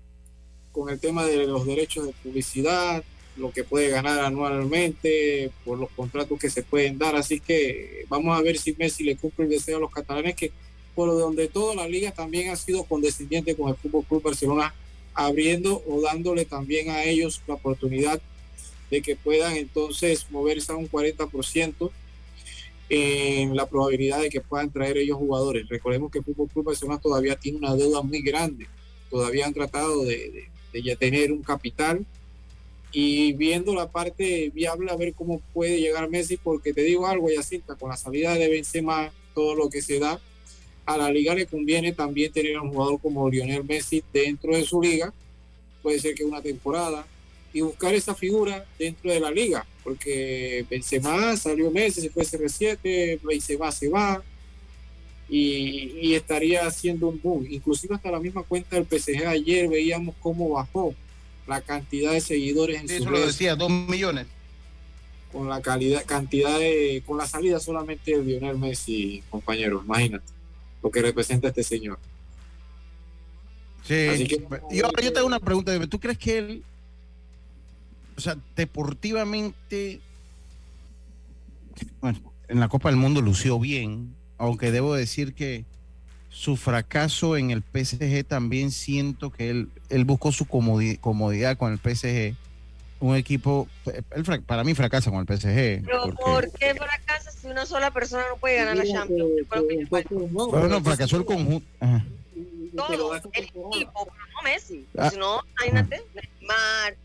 con el tema de los derechos de publicidad, lo que puede ganar anualmente, por los contratos que se pueden dar. Así que vamos a ver si Messi le cumple el deseo a los catalanes, que por donde toda la liga también ha sido condescendiente con el Fútbol Club Barcelona, abriendo o dándole también a ellos la oportunidad de que puedan entonces moverse a un 40% en la probabilidad de que puedan traer ellos jugadores. Recordemos que el Fútbol Club Barcelona todavía tiene una deuda muy grande, todavía han tratado de, de ya tener un capital y viendo la parte viable a ver cómo puede llegar Messi, porque te digo algo, Yacinta, con la salida de Benzema, todo lo que se da, a la liga le conviene también tener a un jugador como Lionel Messi dentro de su liga, puede ser que una temporada, y buscar esa figura dentro de la liga, porque Benzema salió Messi, se fue CR7, Benzema se va, y, y estaría haciendo un boom. Inclusive hasta la misma cuenta del PSG ayer veíamos cómo bajó la cantidad de seguidores en sí, eso lo decía, dos millones. Con la calidad, cantidad de, con la salida solamente de Lionel Messi, compañero, imagínate lo que representa este señor. Sí, yo, yo tengo una pregunta, ¿tú crees que él, o sea, deportivamente, bueno, en la Copa del Mundo lució bien, aunque debo decir que su fracaso en el PSG también siento que él, él buscó su comodidad, con el PSG. Un equipo, para mí fracasa con el PSG. Pero ¿por qué fracasa si una sola persona no puede ganar la Champions? Bueno, no, fracasó el conjunto. Todo, el equipo, no Messi. Ah. Si no, imagínate, Neymar,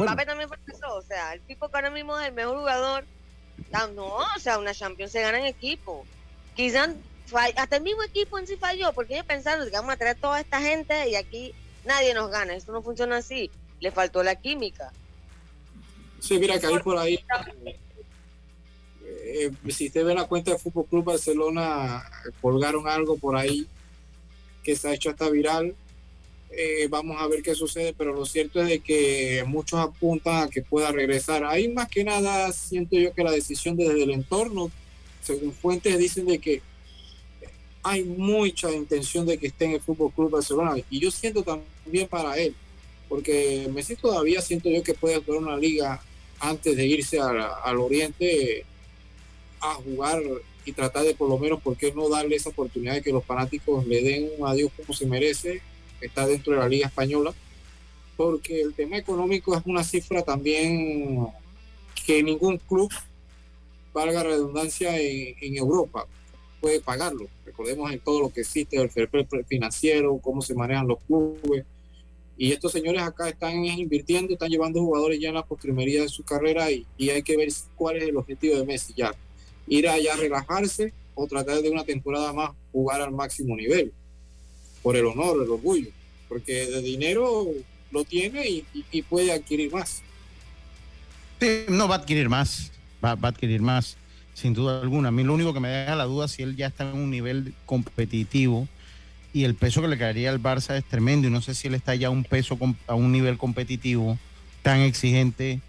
Mbappé también fracasó. O sea, el tipo que ahora mismo es el mejor jugador. No, o sea, una Champions se gana en equipo. Quizás hasta el mismo equipo en sí falló, porque ellos pensaron que vamos a traer toda esta gente y aquí nadie nos gana. Esto no funciona así. Le faltó la química. Sí, mira que ahí por ahí. Eh, si usted ve la cuenta de Fútbol Club Barcelona, colgaron algo por ahí que se ha hecho hasta viral. Eh, vamos a ver qué sucede, pero lo cierto es de que muchos apuntan a que pueda regresar. Ahí más que nada siento yo que la decisión desde el entorno, según fuentes dicen de que hay mucha intención de que esté en el Fútbol Club Barcelona y yo siento también para él, porque Messi todavía siento yo que puede jugar una liga antes de irse al Oriente a jugar y tratar de por lo menos, ¿por qué no darle esa oportunidad de que los fanáticos le den un adiós como se merece? Está dentro de la Liga Española, porque el tema económico es una cifra también que ningún club, valga redundancia, en Europa puede pagarlo. Recordemos en todo lo que existe, el fair financiero, cómo se manejan los clubes. Y estos señores acá están invirtiendo, están llevando jugadores ya en la postrimería de su carrera y, hay que ver cuál es el objetivo de Messi ya. Ir allá a relajarse o tratar de una temporada más jugar al máximo nivel. Por el honor, el orgullo. Porque de dinero lo tiene y, puede adquirir más. no va a adquirir más, va, va a adquirir más sin duda alguna. A mí lo único que me deja la duda es si él ya está en un nivel competitivo y el peso que le caería al Barça es tremendo y no sé si él está ya a un peso a un nivel competitivo tan exigente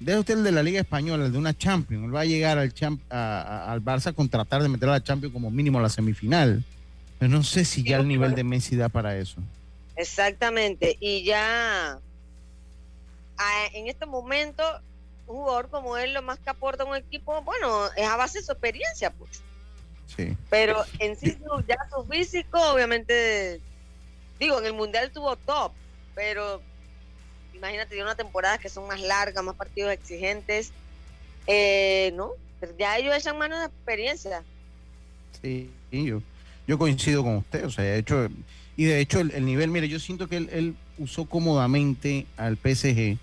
deja usted el de la Liga Española, el de una Champions. Él va a llegar al, al Barça con tratar de meter a la Champions como mínimo a la semifinal. Pero no sé si ya el nivel de Messi da para eso. Exactamente. Y ya en este momento, un jugador como él, lo más que aporta a un equipo, bueno, es a base de su experiencia, pues. Sí. Pero en sí, ya su físico, obviamente, digo, en el Mundial tuvo top, pero imagínate, tiene una temporada que son más largas, más partidos exigentes, eh, ¿no? ya ellos echan mano de experiencia. Sí, yo, yo coincido con usted, o sea, de hecho, y de hecho el, nivel, mire, yo siento que él, usó cómodamente al PSG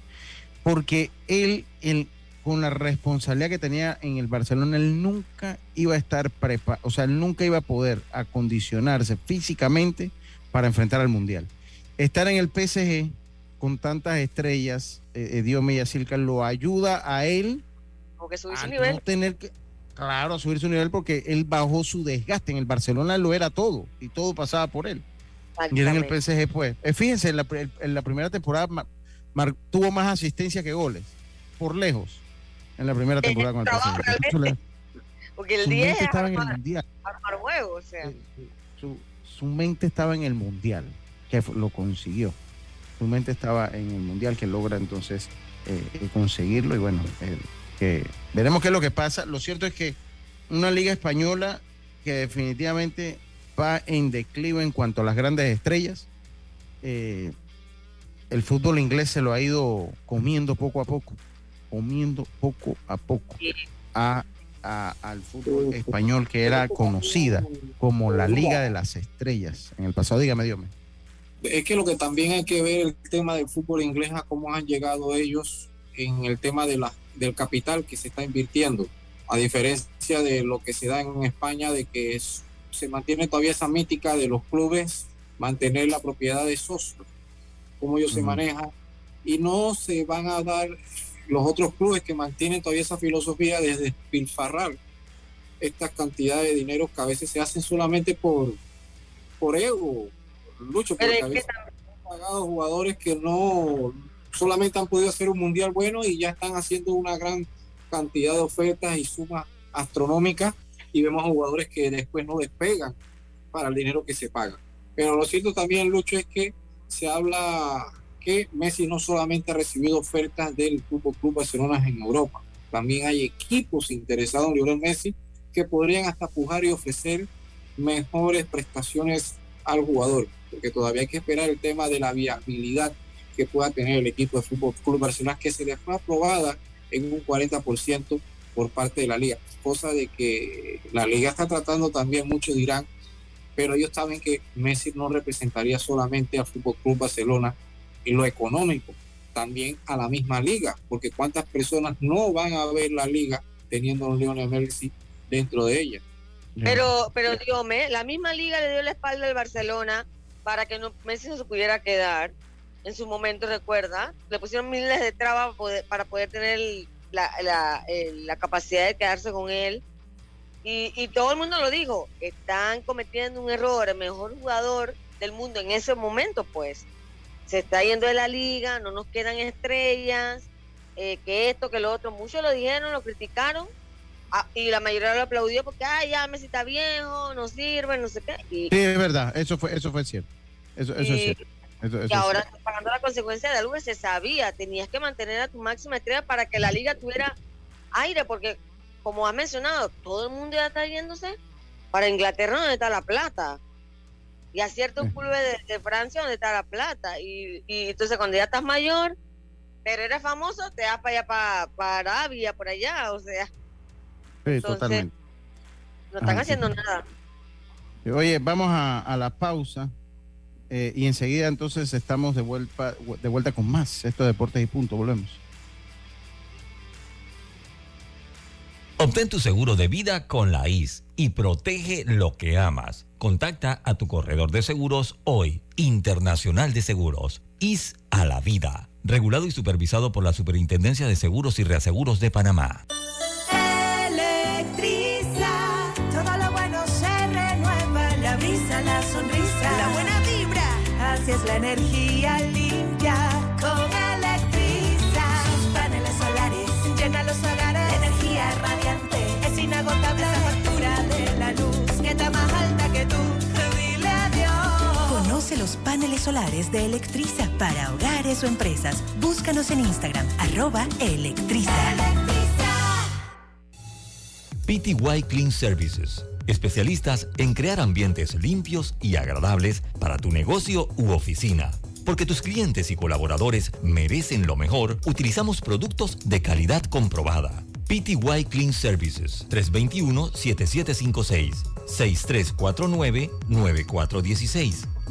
porque él, él, con la responsabilidad que tenía en el Barcelona, él nunca iba a estar preparado, o sea, él nunca iba a poder acondicionarse físicamente para enfrentar al Mundial. Estar en el PSG con tantas estrellas, eh, eh Dios mío, Silca, lo ayuda a él a nivel. no tener que, claro, a subir su nivel porque él bajó su desgaste. En el Barcelona lo era todo y todo pasaba por él. Y en el PSG, pues. Eh, fíjense, en la, primera temporada tuvo más asistencia que goles, por lejos, en la primera temporada con el. Porque el 10 estaba en el mundial. o sea. Eh, su, su mente estaba en el mundial, que lo consiguió su mente estaba en el mundial que logra entonces eh, eh, conseguirlo y bueno, que veremos qué es lo que pasa. Lo cierto es que una liga española que definitivamente va en declive en cuanto a las grandes estrellas. Eh, el fútbol inglés se lo ha ido comiendo poco a poco, comiendo poco a poco a, al fútbol español que era conocida como la Liga de las Estrellas en el pasado. Dígame, Dios mío es que lo que también hay que ver el tema del fútbol inglés, a cómo han llegado ellos en el tema de la, del capital que se está invirtiendo, a diferencia de lo que se da en España, de que se mantiene todavía esa mítica de los clubes, mantener la propiedad de socios, cómo ellos se manejan, y no se van a dar los otros clubes que mantienen todavía esa filosofía de despilfarrar estas cantidades de dinero que a veces se hacen solamente por, por ego, Lucho, porque a veces han pagado jugadores que no solamente han podido hacer un mundial bueno y ya están haciendo una gran cantidad de ofertas y sumas astronómicas y vemos a jugadores que después no despegan para el dinero que se paga. Pero lo cierto también, Lucho, es que se habla que Messi no solamente ha recibido ofertas del Fútbol Club Barcelona en Europa, también hay equipos interesados en Lionel Messi que podrían hasta pujar y ofrecer mejores prestaciones al jugador porque todavía hay que esperar el tema de la viabilidad que pueda tener el equipo de Fútbol Club Barcelona, que se le fue aprobada en un 40% por parte de la liga, cosa de que la liga está tratando también, mucho dirán, pero ellos saben que Messi no representaría solamente al Fútbol Club Barcelona en lo económico, también a la misma liga, porque cuántas personas no van a ver la liga teniendo a un Lionel Messi dentro de ella. Pero, pero dígame, la misma liga le dio la espalda al Barcelona para que no, Messi no se pudiera quedar. En su momento, recuerda, le pusieron miles de trabas para poder tener la, capacidad de quedarse con él. Y, todo el mundo lo dijo, están cometiendo un error, el mejor jugador del mundo en ese momento, pues, se está yendo de la liga, no nos quedan estrellas, eh, que esto, que lo otro. Muchos lo dijeron, lo criticaron, ah, y la mayoría lo aplaudió porque, ay, ya Messi está viejo, no sirve, no sé qué. sí, es verdad, eso fue, eso fue cierto. Eso, eso es cierto. y ahora pagando la consecuencia de algo que se sabía, tenías que mantener a tu máxima estrella para que la liga tuviera aire, porque como has mencionado, todo el mundo ya está yéndose para Inglaterra donde está la plata. Y a ciertos clubes de, Francia donde está la plata. Y, entonces cuando ya estás mayor, pero eres famoso, te vas para allá, para, para Arabia, por allá, o sea. Sí, totalmente. No están haciendo nada. Oye, vamos a, a la pausa. Eh, y enseguida entonces estamos de vuelta, de vuelta con más. Esto de Deportes y Punto. Volvemos. Obtén tu seguro de vida con la IS y protege lo que amas. Contacta a tu corredor de seguros hoy, Internacional de Seguros, IS a la vida. Regulado y supervisado por la Superintendencia de Seguros y Reaseguros de Panamá. Electriza, todo lo bueno se renueva, la brisa, la sonrisa, la buena Así es la energía paneles solares de Electriza para hogares o empresas. Búscanos en Instagram, arroba Electriza. PTY Clean Services. Especialistas en crear ambientes limpios y agradables para tu negocio u oficina. Porque tus clientes y colaboradores merecen lo mejor, utilizamos productos de calidad comprobada. PTY Clean Services 321-7756 6349-9416.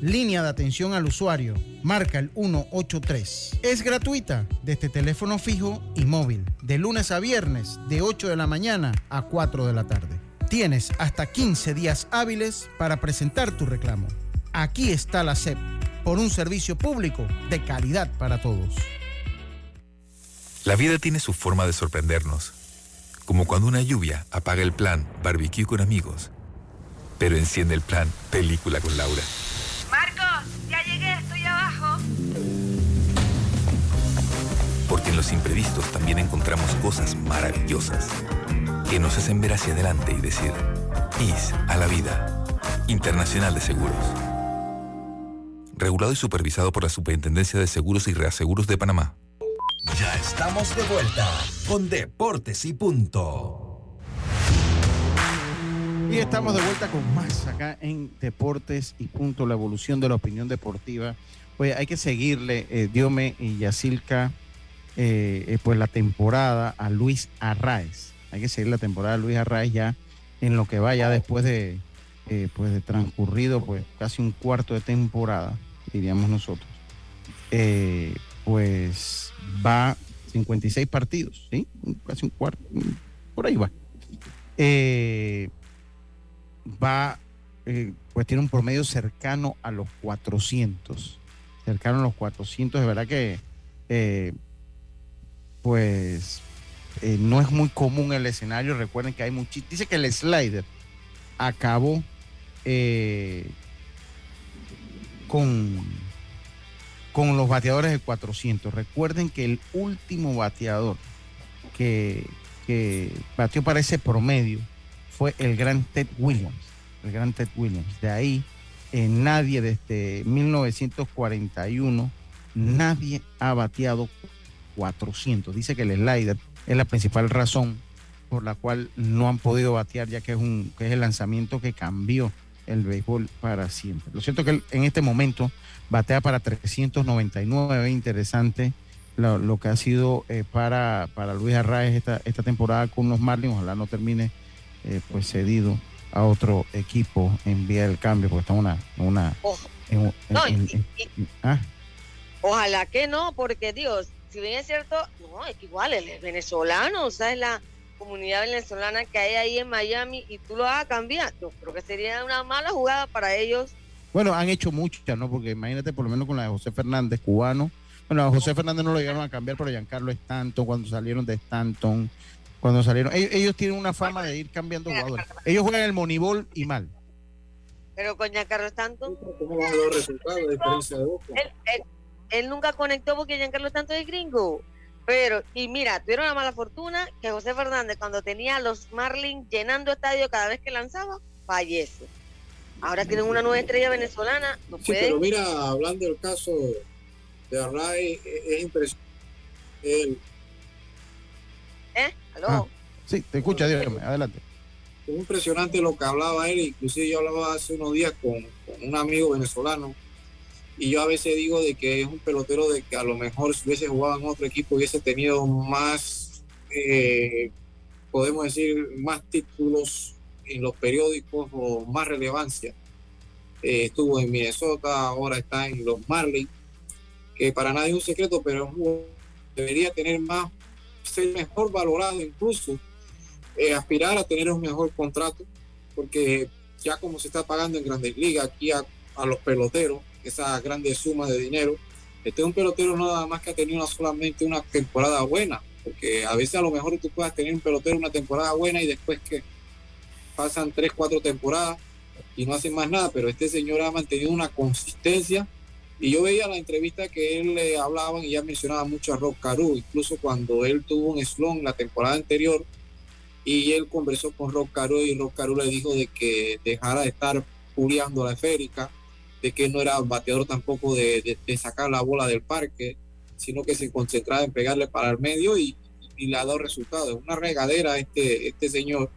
Línea de atención al usuario. Marca el 183. Es gratuita desde teléfono fijo y móvil. De lunes a viernes, de 8 de la mañana a 4 de la tarde. Tienes hasta 15 días hábiles para presentar tu reclamo. Aquí está la SEP, por un servicio público de calidad para todos. La vida tiene su forma de sorprendernos, como cuando una lluvia apaga el plan barbecue con amigos, pero enciende el plan película con Laura. En los imprevistos también encontramos cosas maravillosas que nos hacen ver hacia adelante y decir, IS a la vida. Internacional de Seguros. Regulado y supervisado por la Superintendencia de Seguros y Reaseguros de Panamá. Ya estamos de vuelta con Deportes y Punto. Y estamos de vuelta con más acá en Deportes y Punto, la evolución de la opinión deportiva. Oye, hay que seguirle, eh, Diome y Yacilca, eh, eh, pues la temporada a Luis Arraez. Hay que seguir la temporada de Luis Arraez ya en lo que va ya después de, eh, pues de transcurrido pues casi un cuarto de temporada, diríamos nosotros. Pues va 56 partidos, ¿sí? Casi un cuarto, por ahí va. Va, pues tiene un promedio cercano a los 400. Cercano a los 400, de verdad que, pues, eh, no es muy común el escenario. Recuerden que hay muchísimo. Dice que el slider acabó eh, con, con los bateadores de 400. Recuerden que el último bateador que, que batió para ese promedio fue el gran Ted Williams. El gran Ted Williams. De ahí, nadie desde 1941, nadie ha bateado 400. Dice que el slider es la principal razón por la cual no han podido batear, ya que es, un, que es el lanzamiento que cambió el béisbol para siempre. Lo cierto es que él en este momento batea para 399, interesante lo, lo que ha sido eh, para, para Luis Arraez esta, esta temporada con los Marlins, ojalá no termine eh, pues cedido a otro equipo en vía del cambio, porque está una... una en- en- No, y- en- en- ah, Ojalá que no, porque Dios, si bien es cierto, no, es que igual él es venezolano, o sea, es la comunidad venezolana que hay ahí en Miami y tú lo vas a cambiar. Yo creo que sería una mala jugada para ellos. Bueno, han hecho muchas, ¿no? Porque imagínate por lo menos con la de José Fernández, cubano. Bueno, a José Fernández no lo llegaron a cambiar, pero Giancarlo Stanton, cuando salieron de Stanton, cuando salieron. Ellos, ellos tienen una fama de ir cambiando jugadores. Ellos juegan el Moneyball y mal. Pero con Giancarlo Stanton, ¿Cómo van los resultados diferencia de él nunca conectó porque Giancarlo Stanton es gringo. Pero, y mira, tuvieron la mala fortuna que José Fernández, cuando tenía a los Marlins llenando estadio cada vez que lanzaba, fallece. Ahora tienen una nueva estrella venezolana, no Sí, pueden. pero mira, hablando del caso de Array, e- es impresionante. Él, ¿Eh? ¿Aló? Ah, sí, te escucha, dígame, adelante. es impresionante lo que hablaba él, inclusive yo hablaba hace unos días con, con un amigo venezolano y yo a veces digo de que es un pelotero de que a lo mejor si hubiese jugado en otro equipo hubiese tenido más, eh, podemos decir, más títulos en los periódicos o más relevancia. Eh, estuvo en Minnesota, ahora está en los Marlins, que para nadie es un secreto, pero debería tener más, ser mejor valorado incluso eh, aspirar a tener un mejor contrato, porque ya como se está pagando en grandes ligas aquí a, a los peloteros, esas grandes sumas de dinero, Este es un pelotero nada más que ha tenido solamente una temporada buena, porque a veces a lo mejor tú puedas tener un pelotero una temporada buena y después que pasan tres, cuatro temporadas y no hacen más nada, pero este señor ha mantenido una consistencia. Y yo veía la entrevista que él le hablaban y ya mencionaba mucho a Rock Caru, incluso cuando él tuvo un slon la temporada anterior y él conversó con Rock Caru y Rock Caru le dijo de que dejara de estar puliando la esférica, de que no era bateador tampoco de, sacar la bola del parque, sino que se concentraba en pegarle para el medio y, le ha dado resultados. Una regadera este, este señor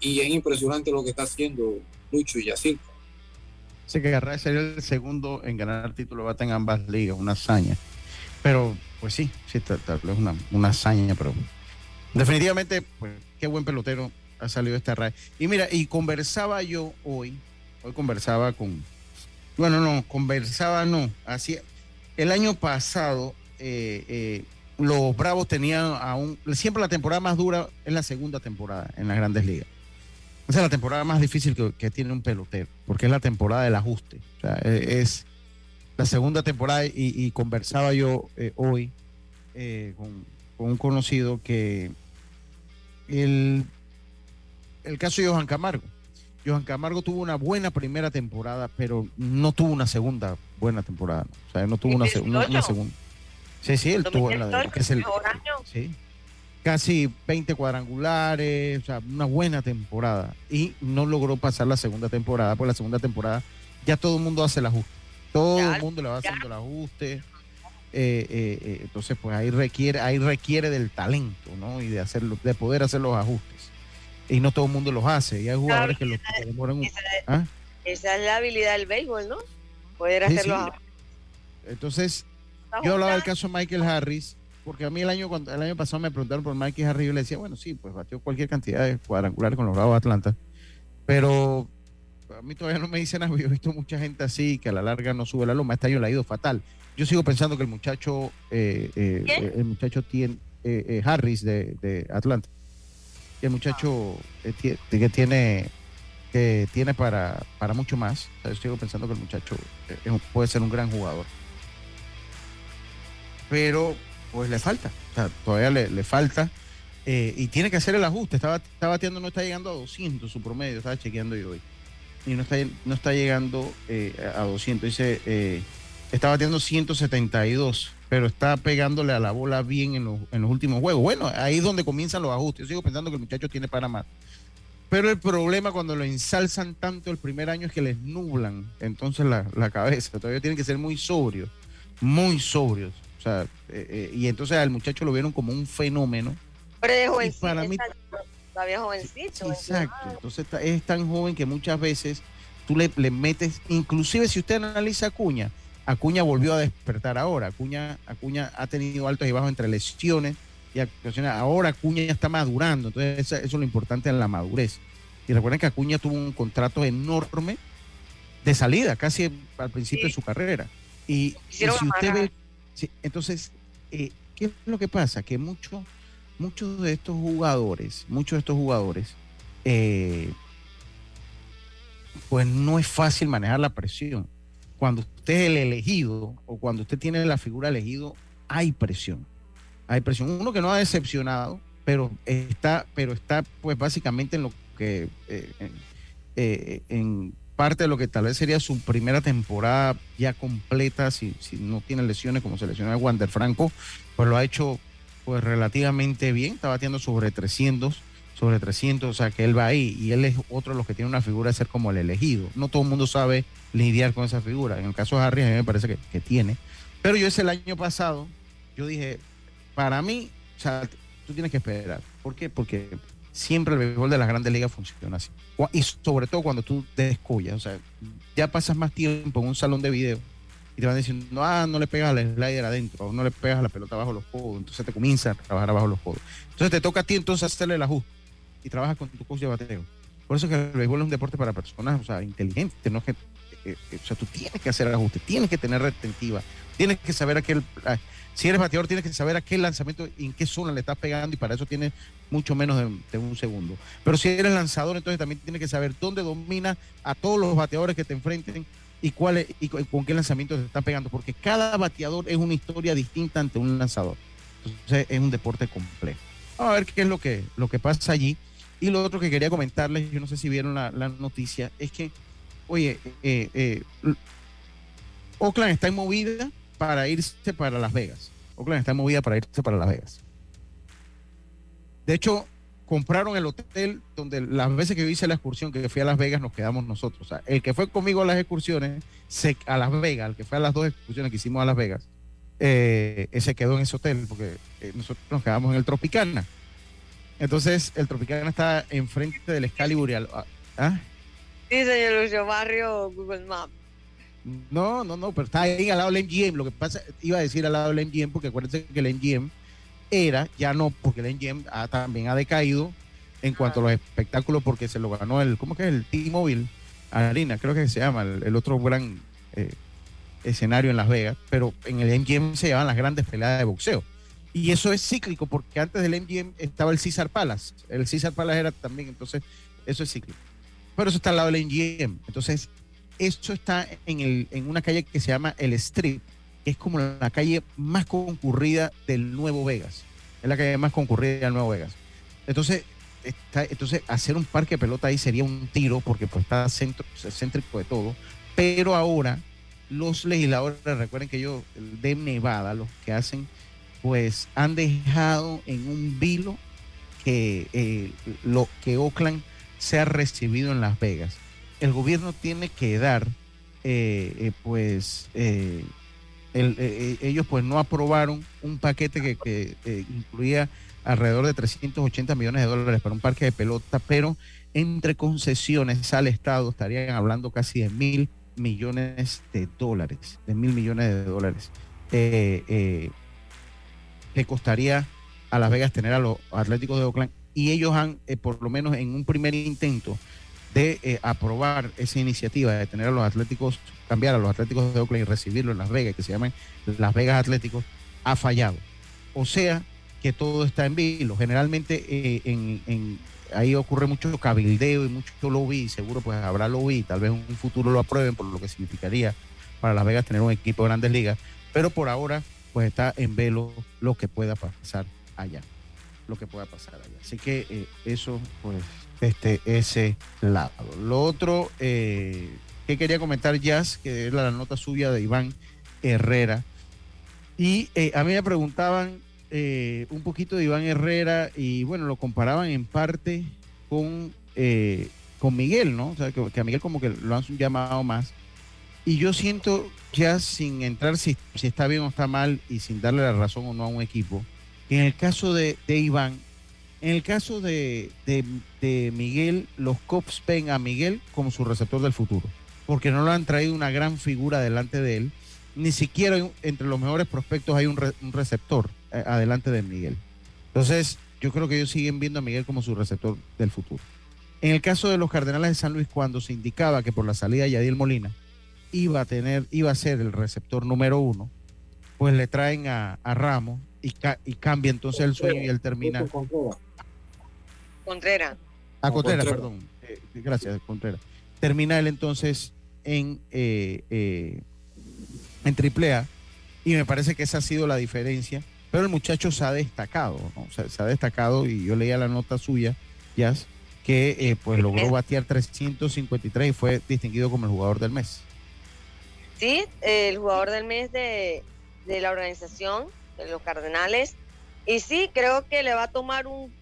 y es impresionante lo que está haciendo Lucho y Yacirca. Sé que Arraez sería el segundo en ganar título de bate en ambas ligas, una hazaña. Pero, pues sí, sí, tal, vez una, una hazaña, pero definitivamente, pues, qué buen pelotero ha salido este Arraez. Y mira, y conversaba yo hoy, hoy conversaba con, bueno, no, conversaba no, así, el año pasado, eh, eh, los Bravos tenían aún, siempre la temporada más dura es la segunda temporada en las grandes ligas. Esa es la temporada más difícil que, tiene un pelotero, porque es la temporada del ajuste. O e, es, la segunda temporada y, conversaba yo eh, hoy con, un conocido que el, el caso de Johan Camargo. Johan Camargo tuvo una buena primera temporada, pero no tuvo una segunda buena temporada. O sea, no tuvo una, una, segunda. Sí, sí, él tuvo la que es el, sí, casi 20 cuadrangulares, o sea, una buena temporada. Y no logró pasar la segunda temporada, porque la segunda temporada ya todo el mundo hace el ajuste. Todo el mundo le va haciendo el ajuste. Eh, eh, eh, entonces, pues ahí requiere, ahí requiere del talento, ¿no? Y de hacerlo, de poder hacer los ajustes. Y no todo el mundo los hace. Y hay jugadores que los demoran. Esa, ¿Ah? esa, es la habilidad del béisbol, ¿no? Poder hacerlo. Entonces, yo hablaba del caso de Michael Harris porque a mí el año, el año pasado me preguntaron por Mikey Harry y yo le decía, bueno, sí, pues batió cualquier cantidad de cuadrangulares con los Bravos de Atlanta, pero a mí todavía no me dicen nada, <laughs> yo he visto mucha gente así que a la larga no sube la loma, este año le ha ido fatal. Yo sigo pensando que el muchacho, eh, eh, el muchacho tiene, eh, Harris de, Atlanta, muchacho que tiene que tiene para, para mucho más. yo sigo pensando que el muchacho puede ser un gran jugador. Pero pues le falta, todavía le, falta. Eh, y tiene que hacer el ajuste. Estaba, está bateando, no está llegando a 200 su promedio, estaba chequeando yo hoy. Y no está, no está llegando eh, a 200. Dice, eh, está bateando 172, pero está pegándole a la bola bien en los, en los últimos juegos. Bueno, ahí es donde comienzan los ajustes. Yo sigo pensando que el muchacho tiene para más. Pero el problema cuando lo ensalzan tanto el primer año es que les nublan entonces la, la cabeza. Todavía tienen que ser muy sobrios, muy sobrios. Eh, eh, y entonces al muchacho lo vieron como un fenómeno. Pero es para mí, todavía jovencito. Exacto, entonces es tan joven que muchas veces tú le, metes, inclusive si usted analiza Acuña, Acuña volvió a despertar ahora, Acuña, Acuña ha tenido altos y bajos entre lesiones y actuaciones, ahora Acuña ya está madurando, entonces eso, es lo importante en la madurez. Y recuerden que Acuña tuvo un contrato enorme de salida, casi al principio de su carrera. Y, si usted ve Sí, entonces, eh, ¿qué es lo que pasa? Que muchos muchos de estos jugadores, muchos de estos jugadores, eh, pues no es fácil manejar la presión. Cuando usted es el elegido o cuando usted tiene la figura elegido, hay presión. Hay presión. Uno que no ha decepcionado, pero está, pero está pues básicamente en lo que eh, en parte de lo que tal vez sería su primera temporada ya completa, si, si no tiene lesiones como se lesionó a Wander Franco, pues lo ha hecho pues relativamente bien, está batiendo sobre 300, sobre 300, o sea que él va ahí y él es otro de los que tiene una figura de ser como el elegido. No todo el mundo sabe lidiar con esa figura. En el caso de Harry a mí me parece que, que tiene. Pero yo ese el año pasado, yo dije, para mí, o sea, tú tienes que esperar. ¿Por qué? Porque siempre el béisbol de las grandes ligas funciona así. Y sobre todo cuando tú descollas, o sea, ya pasas más tiempo en un salón de video y te van diciendo, ah, no le pegas al slider adentro, o no le pegas a la pelota bajo los codos, entonces te comienza a trabajar abajo los codos. Entonces te toca a ti entonces hacerle el ajuste y trabajas con tu coach de bateo. Por eso es que el béisbol es un deporte para personas, o sea, inteligentes, no eh, eh, o sea, tú tienes que hacer el ajuste, tienes que tener retentiva, tienes que saber aquel, si eres bateador, tienes que saber a qué lanzamiento, en qué zona le estás pegando y para eso tienes mucho menos de, un segundo. Pero si eres lanzador, entonces también tienes que saber dónde domina a todos los bateadores que te enfrenten, y, cuál es, y con qué lanzamiento se están pegando, porque cada bateador es una historia distinta ante un lanzador. Entonces es un deporte complejo. Vamos a ver qué es lo que, lo que pasa allí. Y lo otro que quería comentarles, yo no sé si vieron la, noticia, es que, oye, eh, eh, Oakland está en movida para irse para Las Vegas. Oakland está en movida para irse para Las Vegas. De hecho, compraron el hotel donde las veces que yo hice la excursión, que fui a Las Vegas, nos quedamos nosotros. O sea, el que fue conmigo a las excursiones, a Las Vegas, el que fue a las dos excursiones que hicimos a Las Vegas, eh, se quedó en ese hotel porque eh, nosotros nos quedamos en el Tropicana. Entonces, el Tropicana está enfrente del Excalibur. ¿ah? Sí, señor Lucio, barrio Google Maps. No, no, no, pero está ahí al lado del MGM. Lo que pasa, iba a decir al lado del MGM, porque acuérdense que el MGM era, ya no, porque el MGM también ha decaído en cuanto a los espectáculos, porque se lo ganó el, ¿cómo que es? El T-Mobile Arena, creo que se llama, el, otro gran eh, escenario en Las Vegas, pero en el MGM se llevan las grandes peleas de boxeo. Y eso es cíclico, porque antes del MGM estaba el César Palace. El César Palace era también, entonces, eso es cíclico. Pero eso está al lado del MGM. Entonces, esto está en, el, en una calle que se llama El Strip, que es como la calle más concurrida del Nuevo Vegas. Es la calle más concurrida del Nuevo Vegas. Entonces, entonces hacer un parque de pelota ahí sería un tiro, porque pues está centro, céntrico de todo. Pero ahora los legisladores, recuerden que ellos de Nevada, los que hacen, pues han dejado en un vilo que eh, lo que Oakland se ha recibido en Las Vegas. El gobierno tiene que dar, eh, eh, pues, ellos pues no aprobaron un paquete que, incluía alrededor de 380 millones de dólares para un parque de pelota, pero entre concesiones al Estado estarían hablando casi de mil millones de dólares, de mil millones de dólares, que costaría a Las Vegas tener a los Atléticos de Oakland. Y ellos han, eh, por lo menos en un primer intento de aprobar esa iniciativa de tener a los Atléticos, cambiar a los Atléticos de Oakland y recibirlo en Las Vegas, que se llaman Las Vegas Atléticos, ha fallado. O sea que todo está en vilo. Generalmente en ahí ocurre mucho cabildeo y mucho lobby, y seguro pues habrá lobby, tal vez en un futuro lo aprueben por lo que significaría para Las Vegas tener un equipo de grandes ligas, pero por ahora pues está en velo lo que pueda pasar allá, lo que pueda pasar allá. Así que eh, eso pues este ese lado. Lo otro eh, que quería comentar Jazz, que es la nota suya de Iván Herrera, y eh, a mí me preguntaban un poquito de Iván Herrera y bueno, lo comparaban en parte con, con Miguel, ¿no? O sea, que, a Miguel como que lo han llamado más. Y yo siento, ya sin entrar si, está bien o está mal y sin darle la razón o no a un equipo, en el caso de, Iván, en el caso de, Miguel, los Cops ven a Miguel como su receptor del futuro, porque no lo han traído una gran figura delante de él. Ni siquiera entre los mejores prospectos hay un, un receptor. Eh, adelante de Miguel. Entonces, yo creo que ellos siguen viendo a Miguel como su receptor del futuro. En el caso de los Cardenales de San Luis, cuando se indicaba que por la salida de Yadiel Molina iba a tener, iba a ser el receptor número uno, pues le traen a, Ramos y, cambia entonces el sueño y él termina. Contreras. A Contreras, perdón. Eh, gracias, Contreras. Termina él entonces en, eh, eh, en AAA y me parece que esa ha sido la diferencia pero el muchacho se ha destacado, ¿no? se, ha destacado y yo leía la nota suya, ya que eh, pues logró batear 353 y fue distinguido como el jugador del mes. Sí, el jugador del mes de, la organización, de los Cardenales. Y sí, creo que le va a tomar un,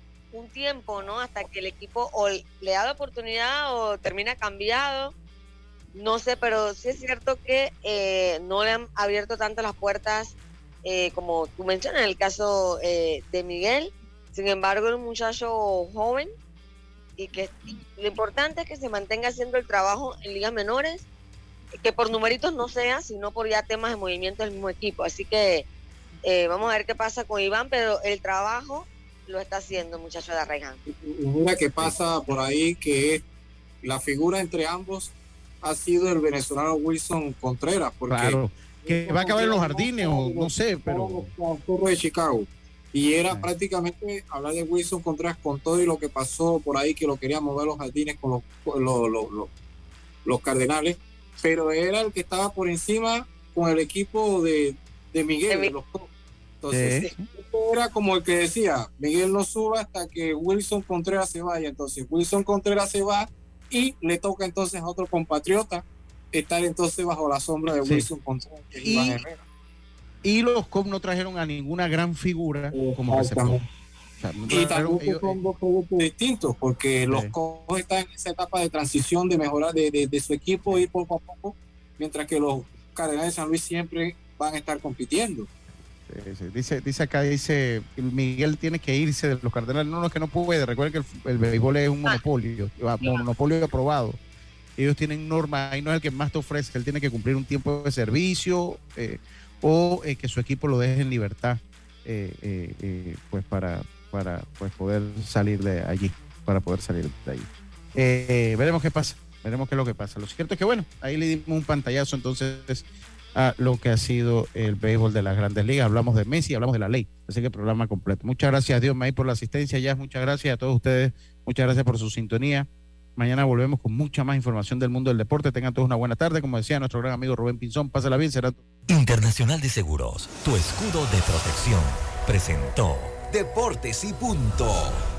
tiempo, ¿no? Hasta que el equipo le da la oportunidad o termina cambiado. No sé, pero sí es cierto que eh, no le han abierto tanto las puertas eh, como tú mencionas, en el caso eh, de Miguel. Sin embargo, es un muchacho joven y que lo importante es que se mantenga haciendo el trabajo en ligas menores, que por numeritos no sea, sino por ya temas de movimiento del mismo equipo. Así que eh, vamos a ver qué pasa con Iván, pero el trabajo lo está haciendo el muchacho de Arraigán. Mira qué pasa por ahí que la figura entre ambos ha sido el venezolano Wilson Contreras, porque que va a acabar en los jardines o no sé, pero... de Chicago. Y era prácticamente hablar de Wilson Contreras con todo y lo que pasó por ahí, que lo quería mover los jardines con los, los, los, Cardenales. Pero era el que estaba por encima con el equipo de, de Miguel. De los entonces, era como el que decía, Miguel no suba hasta que Wilson Contreras se vaya. Entonces, Wilson Contreras se va y le toca entonces a otro compatriota estar entonces bajo la sombra de Wilson Contreras. Y, y, los COP no trajeron a ninguna gran figura como que se fue. Y también son dos productos distintos, porque los COP están en esa etapa de transición, de mejorar de, de, su equipo y poco a poco, mientras que los Cardenales de San Luis siempre van a estar compitiendo. Dice, dice acá, dice, Miguel tiene que irse de los Cardenales. No, no, es que no puede. Recuerden que el, béisbol es un ah. monopolio, monopolio aprobado. Ellos tienen normas, ahí no es el que más te ofrece, él tiene que cumplir un tiempo de servicio eh, o eh, que su equipo lo deje en libertad, eh, pues para, para pues poder salir de allí, para poder salir de ahí. veremos qué pasa, veremos qué es lo que pasa. Lo cierto es que bueno, ahí le dimos un pantallazo entonces a lo que ha sido el béisbol de las grandes ligas. Hablamos de Messi, hablamos de la ley. Así que programa completo. Muchas gracias, Dios May, por la asistencia. Ya, muchas gracias a todos ustedes. Muchas gracias por su sintonía. Mañana volvemos con mucha más información del mundo del deporte. Tengan todos una buena tarde. Como decía nuestro gran amigo Rubén Pinzón, pásala bien. Será Internacional de Seguros, tu escudo de protección, presentó Deportes y Punto.